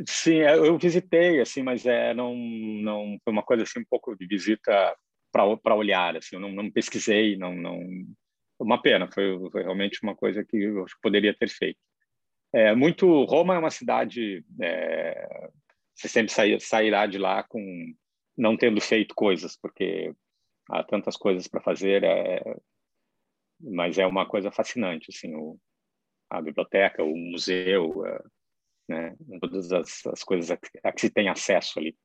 sim, é, eu visitei, assim, mas é, não, não foi uma coisa assim um pouco de visita para olhar, assim, eu não, não pesquisei, não, não, uma pena, foi, foi, realmente uma coisa que eu poderia ter feito. É, muito, Roma é uma cidade, é, você sempre sair, sairá de lá com não tendo feito coisas, porque há tantas coisas para fazer, é, mas é uma coisa fascinante, assim, o, a biblioteca, o museu, é, né, todas as, as coisas a, a, que se tem acesso ali.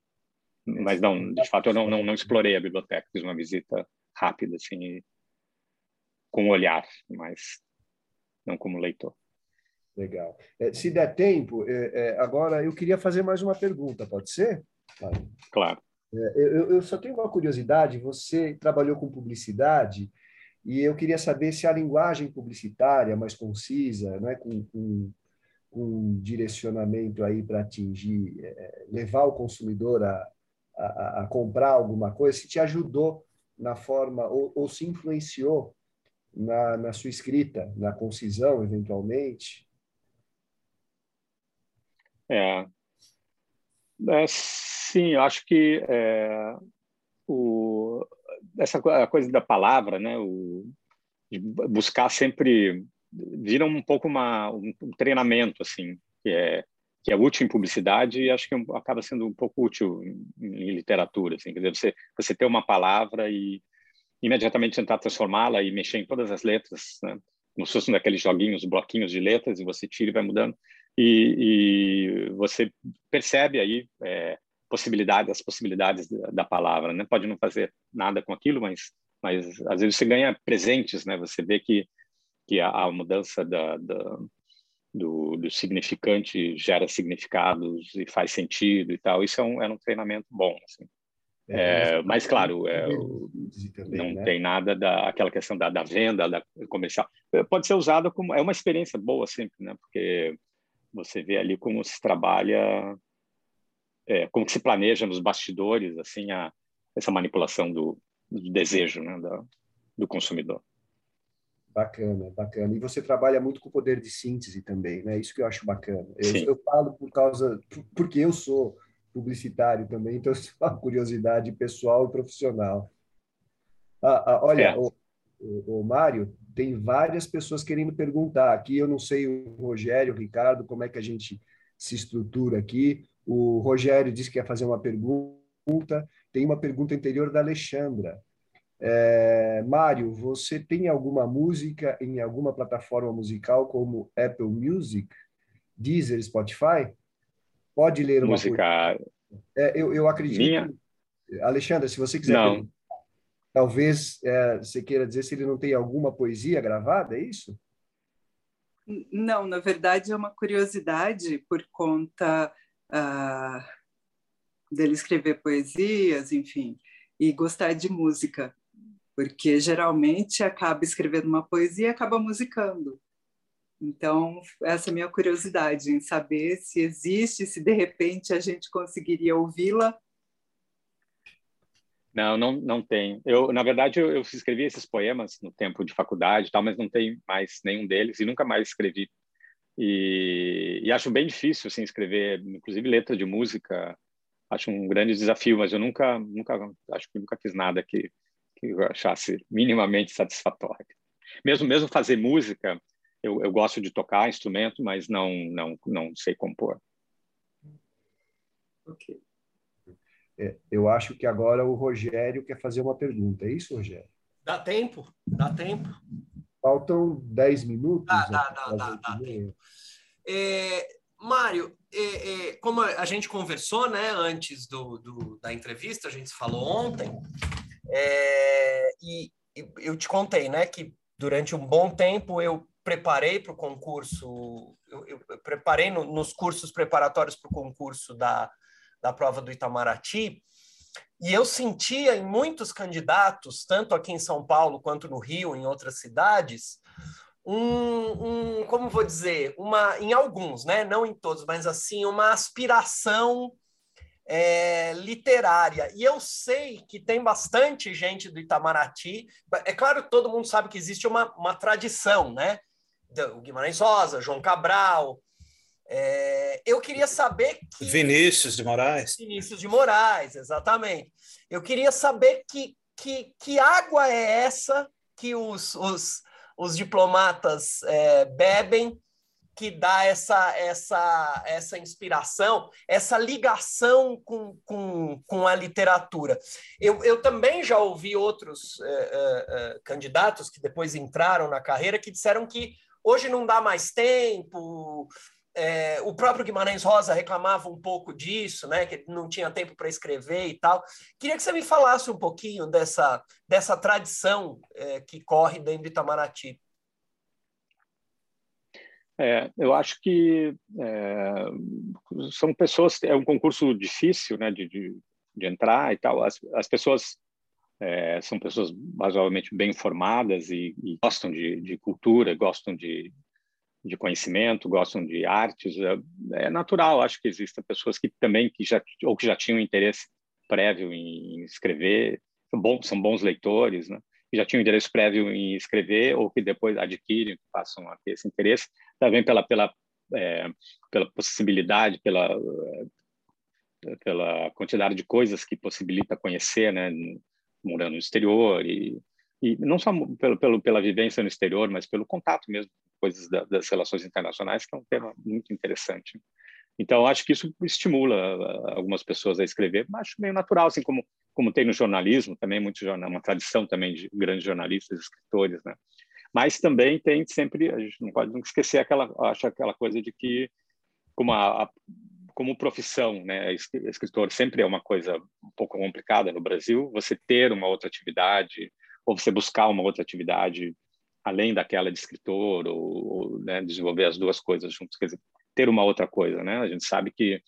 Mas não, de fato, eu não, não, não explorei a biblioteca, fiz uma visita rápida, assim, com um olhar, mas não como leitor. Legal. É, se der tempo, é, é, agora eu queria fazer mais uma pergunta, pode ser? Claro. É, eu, eu só tenho uma curiosidade: você trabalhou com publicidade e eu queria saber se a linguagem publicitária mais concisa, né, com, com, com direcionamento aí para atingir, é, levar o consumidor a, a, a, comprar alguma coisa, se te ajudou na forma ou, ou se influenciou na, na sua escrita, na concisão, eventualmente? É, é, sim, eu acho que é, o, essa coisa da palavra, né, o, buscar sempre vira um pouco uma, um, um treinamento assim que é que é útil em publicidade e acho que acaba sendo um pouco útil em, em literatura assim quer dizer você você ter uma palavra e imediatamente tentar transformá-la e mexer em todas as letras né? como se fossem daqueles joguinhos bloquinhos de letras e você tira e vai mudando e, e você percebe aí é, possibilidades, as possibilidades da, da, palavra, né? Pode não fazer nada com aquilo, mas, mas às vezes você ganha presentes, né? Você vê que que a, a mudança da, da do, do, significante gera significados e faz sentido e tal. Isso é um, é um treinamento bom, assim. É, é, mas claro, é, também, não né? tem nada da aquela questão da, da venda, da comercial. Pode ser usado como é uma experiência boa sempre, né? Porque você vê ali como se trabalha, é, como se planeja nos bastidores, assim, a, essa manipulação do, do desejo, né, da, do consumidor. Bacana, bacana. E você trabalha muito com o poder de síntese também, né? Isso que eu acho bacana. Eu, eu falo por causa, porque eu sou publicitário também, então isso é uma curiosidade pessoal e profissional. Ah, ah, olha, é. o, o, o Mário, tem várias pessoas querendo perguntar. Aqui eu não sei o Rogério, o Ricardo, como é que a gente se estrutura aqui. O Rogério disse que quer fazer uma pergunta. Tem uma pergunta anterior da Alexandra. É, Mário, você tem alguma música em alguma plataforma musical como Apple Music, Deezer, Spotify? Pode ler uma música. É, eu, eu acredito. Minha? Alexandra, se você quiser. Não. Talvez é, você queira dizer se ele não tem alguma poesia gravada, é isso? Não, na verdade é uma curiosidade por conta uh, dele escrever poesias, enfim, e gostar de música porque geralmente acaba escrevendo uma poesia e acaba musicando. Então, essa é a minha curiosidade em saber se existe, se de repente a gente conseguiria ouvi-la. Não, não, não. Eu, na verdade, eu, eu escrevi esses poemas no tempo de faculdade, tal, mas não tem mais nenhum deles e nunca mais escrevi. E, e acho bem difícil assim escrever, inclusive letra de música. Acho um grande desafio, mas eu nunca, nunca, acho que nunca fiz nada que que eu achasse minimamente satisfatório. Mesmo mesmo fazer música, eu, eu gosto de tocar instrumento, mas não não não sei compor. Ok. É, eu acho que agora o Rogério quer fazer uma pergunta. É isso, Rogério? Dá tempo, dá tempo. Faltam 10 minutos. Dá, dá, dá, dá, dá tempo. É, Mário, é, é, como a gente conversou né, antes do, do, da entrevista, a gente falou ontem, é, e, e eu te contei, né, que durante um bom tempo eu preparei para o concurso, eu, eu preparei no, nos cursos preparatórios para o concurso da, da prova do Itamaraty, e eu sentia em muitos candidatos, tanto aqui em São Paulo quanto no Rio, em outras cidades, um, um como vou dizer, uma, em alguns, né, não em todos, mas assim, uma aspiração é, literária. E eu sei que tem bastante gente do Itamaraty. É claro que todo mundo sabe que existe uma, uma tradição, né? O Guimarães Rosa, João Cabral. É, eu queria saber que. Vinícius de Moraes. Vinícius de Moraes, exatamente. Eu queria saber que, que, que água é essa que os, os, os diplomatas é, bebem que dá essa, essa, essa inspiração, essa ligação com, com, com a literatura. Eu, eu também já ouvi outros é, é, candidatos que depois entraram na carreira que disseram que hoje não dá mais tempo. É, o próprio Guimarães Rosa reclamava um pouco disso, né, que não tinha tempo para escrever e tal. Queria que você me falasse um pouquinho dessa, dessa tradição que corre dentro de Itamaraty. É, eu acho que é, são pessoas, é um concurso difícil né, de, de, de entrar e tal. As, as pessoas é, são pessoas razoavelmente bem formadas e, e gostam de, de, cultura, gostam de, de conhecimento, gostam de artes. É, é, natural, acho que existem pessoas que também que já ou que já tinham interesse prévio em escrever, são bons, são bons leitores, né? que já tinham interesse prévio em escrever ou que depois adquirem, passam a ter esse interesse, também pela pela é, pela possibilidade, pela pela quantidade de coisas que possibilita conhecer, né, morando no exterior e, e não só pelo, pelo pela vivência no exterior, mas pelo contato mesmo, coisas da, das relações internacionais, que é um tema muito interessante. Então, acho que isso estimula ah, algumas pessoas a escrever, mas acho meio natural, assim como, como tem no jornalismo, também muito jornal, uma tradição também de grandes jornalistas, escritores, né? Mas também tem sempre, a gente não pode esquecer aquela, acho aquela coisa de que, como a, a como profissão, né, escritor sempre é uma coisa um pouco complicada no Brasil, você ter uma outra atividade ou você buscar uma outra atividade além daquela de escritor ou, ou né, desenvolver as duas coisas juntos, quer dizer, ter uma outra coisa, né? A gente sabe que,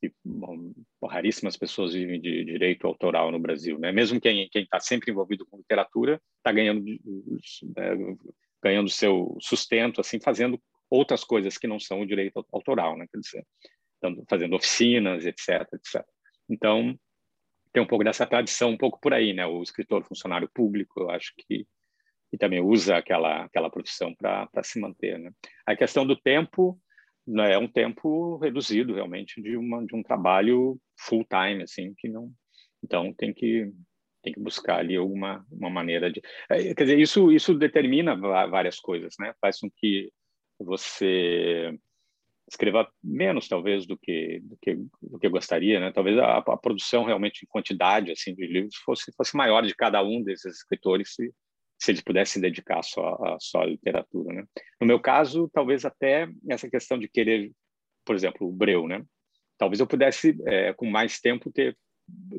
que bom, raríssimas pessoas vivem de direito autoral no Brasil, né? Mesmo quem está sempre envolvido com literatura está ganhando né, ganhando seu sustento assim fazendo outras coisas que não são o direito autoral, né? Quer dizer, fazendo oficinas, etc, etc. Então tem um pouco dessa tradição, um pouco por aí, né? O escritor funcionário público, eu acho que e também usa aquela aquela profissão para se manter. Né? A questão do tempo né, é um tempo reduzido realmente de uma de um trabalho full time assim que não então tem que tem que buscar ali alguma uma maneira de é, quer dizer isso isso determina várias coisas né faz com que você escreva menos talvez do que do que, do que gostaria né? Talvez a, a, produção realmente em quantidade assim de livros fosse fosse maior de cada um desses escritores se se eles pudessem dedicar só a só a literatura né? No meu caso talvez até essa questão de querer por exemplo o Breu né? Talvez eu pudesse é, com mais tempo ter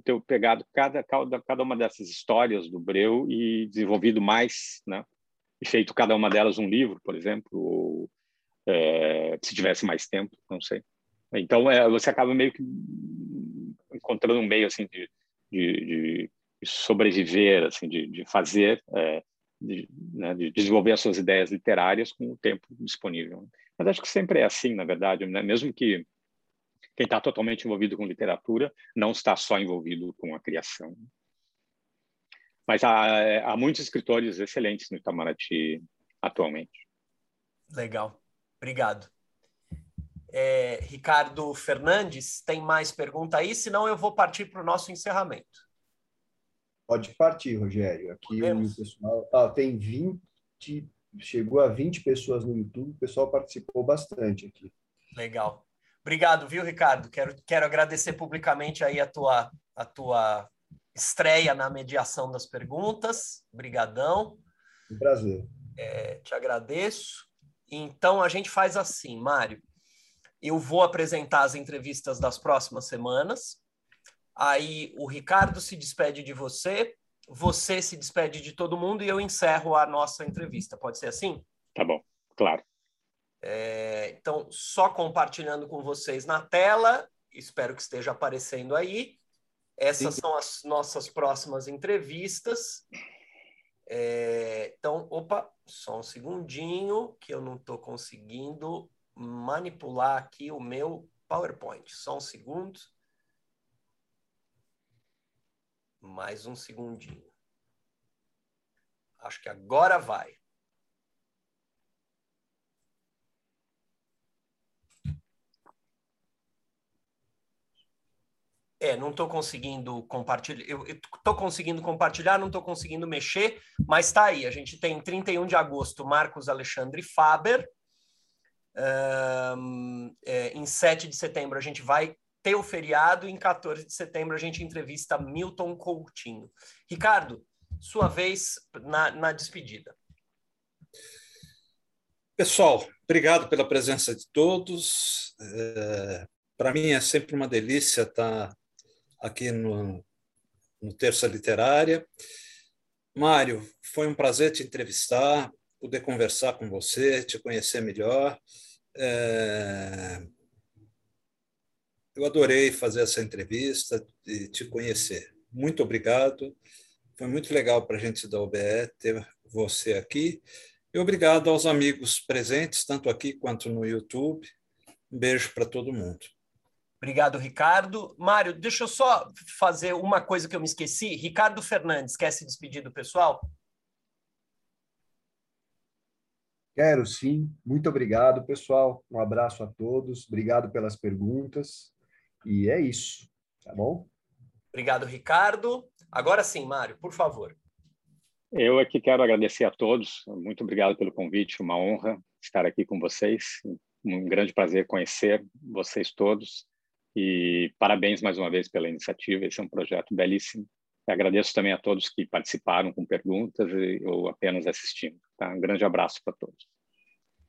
ter pegado cada, cada, cada uma dessas histórias do Breu e desenvolvido mais, né? E feito cada uma delas um livro, por exemplo, ou é, se tivesse mais tempo, não sei. Então, é, você acaba meio que encontrando um meio, assim, de, de, de sobreviver, assim, de, de fazer, é, né, de, desenvolver as suas ideias literárias com o tempo disponível. Mas acho que sempre é assim, na verdade, né? mesmo que quem está totalmente envolvido com literatura não está só envolvido com a criação. Mas há, há muitos escritores excelentes no Itamaraty atualmente. Legal, obrigado. É, Ricardo Fernandes, tem mais pergunta aí? Senão eu vou partir para o nosso encerramento. Pode partir, Rogério. Aqui o pessoal ah, tem 20, chegou a 20 pessoas no YouTube, o pessoal participou bastante aqui. Legal. Obrigado, viu, Ricardo? Quero, quero agradecer publicamente aí a tua, a tua estreia na mediação das perguntas. Obrigadão. Um prazer. É, te agradeço. Então, a gente faz assim, Mário. Eu vou apresentar as entrevistas das próximas semanas. Aí o Ricardo se despede de você, você se despede de todo mundo e eu encerro a nossa entrevista. Pode ser assim? Tá bom, claro. É, então, só compartilhando com vocês na tela, espero que esteja aparecendo aí. Essas Sim. são as nossas próximas entrevistas. É, então, opa, só um segundinho, que eu não estou conseguindo manipular aqui o meu PowerPoint. Só um segundo. Mais um segundinho. Acho que agora vai. É, não estou conseguindo compartilhar. Eu estou conseguindo compartilhar, não estou conseguindo mexer, mas está aí. A gente tem 31 de agosto Marcos Alexandre Faber. Um, é, em 7 de setembro a gente vai ter o feriado, em 14 de setembro a gente entrevista Milton Coutinho. Ricardo, sua vez na, na despedida. Pessoal, obrigado pela presença de todos. É, Para mim é sempre uma delícia estar aqui no, no Terça Literária. Mário, foi um prazer te entrevistar, poder conversar com você, te conhecer melhor. É... Eu adorei fazer essa entrevista e te conhecer. Muito obrigado. Foi muito legal para a gente da OBE ter você aqui. E obrigado aos amigos presentes, tanto aqui quanto no YouTube. Um beijo para todo mundo. Obrigado, Ricardo. Mário, deixa eu só fazer uma coisa que eu me esqueci. Ricardo Fernandes, quer se despedir do pessoal? Quero sim. Muito obrigado, pessoal. Um abraço a todos. Obrigado pelas perguntas. E é isso, tá bom? Obrigado, Ricardo. Agora sim, Mário, por favor. Eu aqui quero agradecer a todos. Muito obrigado pelo convite. Uma honra estar aqui com vocês. Um grande prazer conhecer vocês todos. E parabéns mais uma vez pela iniciativa, esse é um projeto belíssimo. Agradeço também a todos que participaram com perguntas ou apenas assistindo. Tá? Um grande abraço para todos.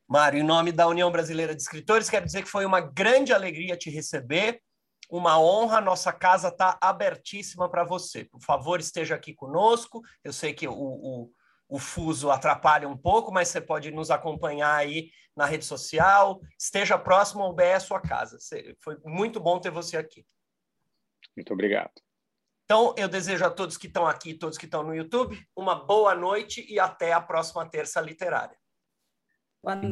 Mário, em nome da União Brasileira de Escritores, quero dizer que foi uma grande alegria te receber, uma honra. Nossa casa está abertíssima para você. Por favor, esteja aqui conosco. Eu sei que o, o o fuso atrapalha um pouco, mas você pode nos acompanhar aí na rede social. Esteja próximo ao BE sua casa. Foi muito bom ter você aqui. Muito obrigado. Então, eu desejo a todos que estão aqui, todos que estão no YouTube, uma boa noite e até a próxima terça literária. Boa noite.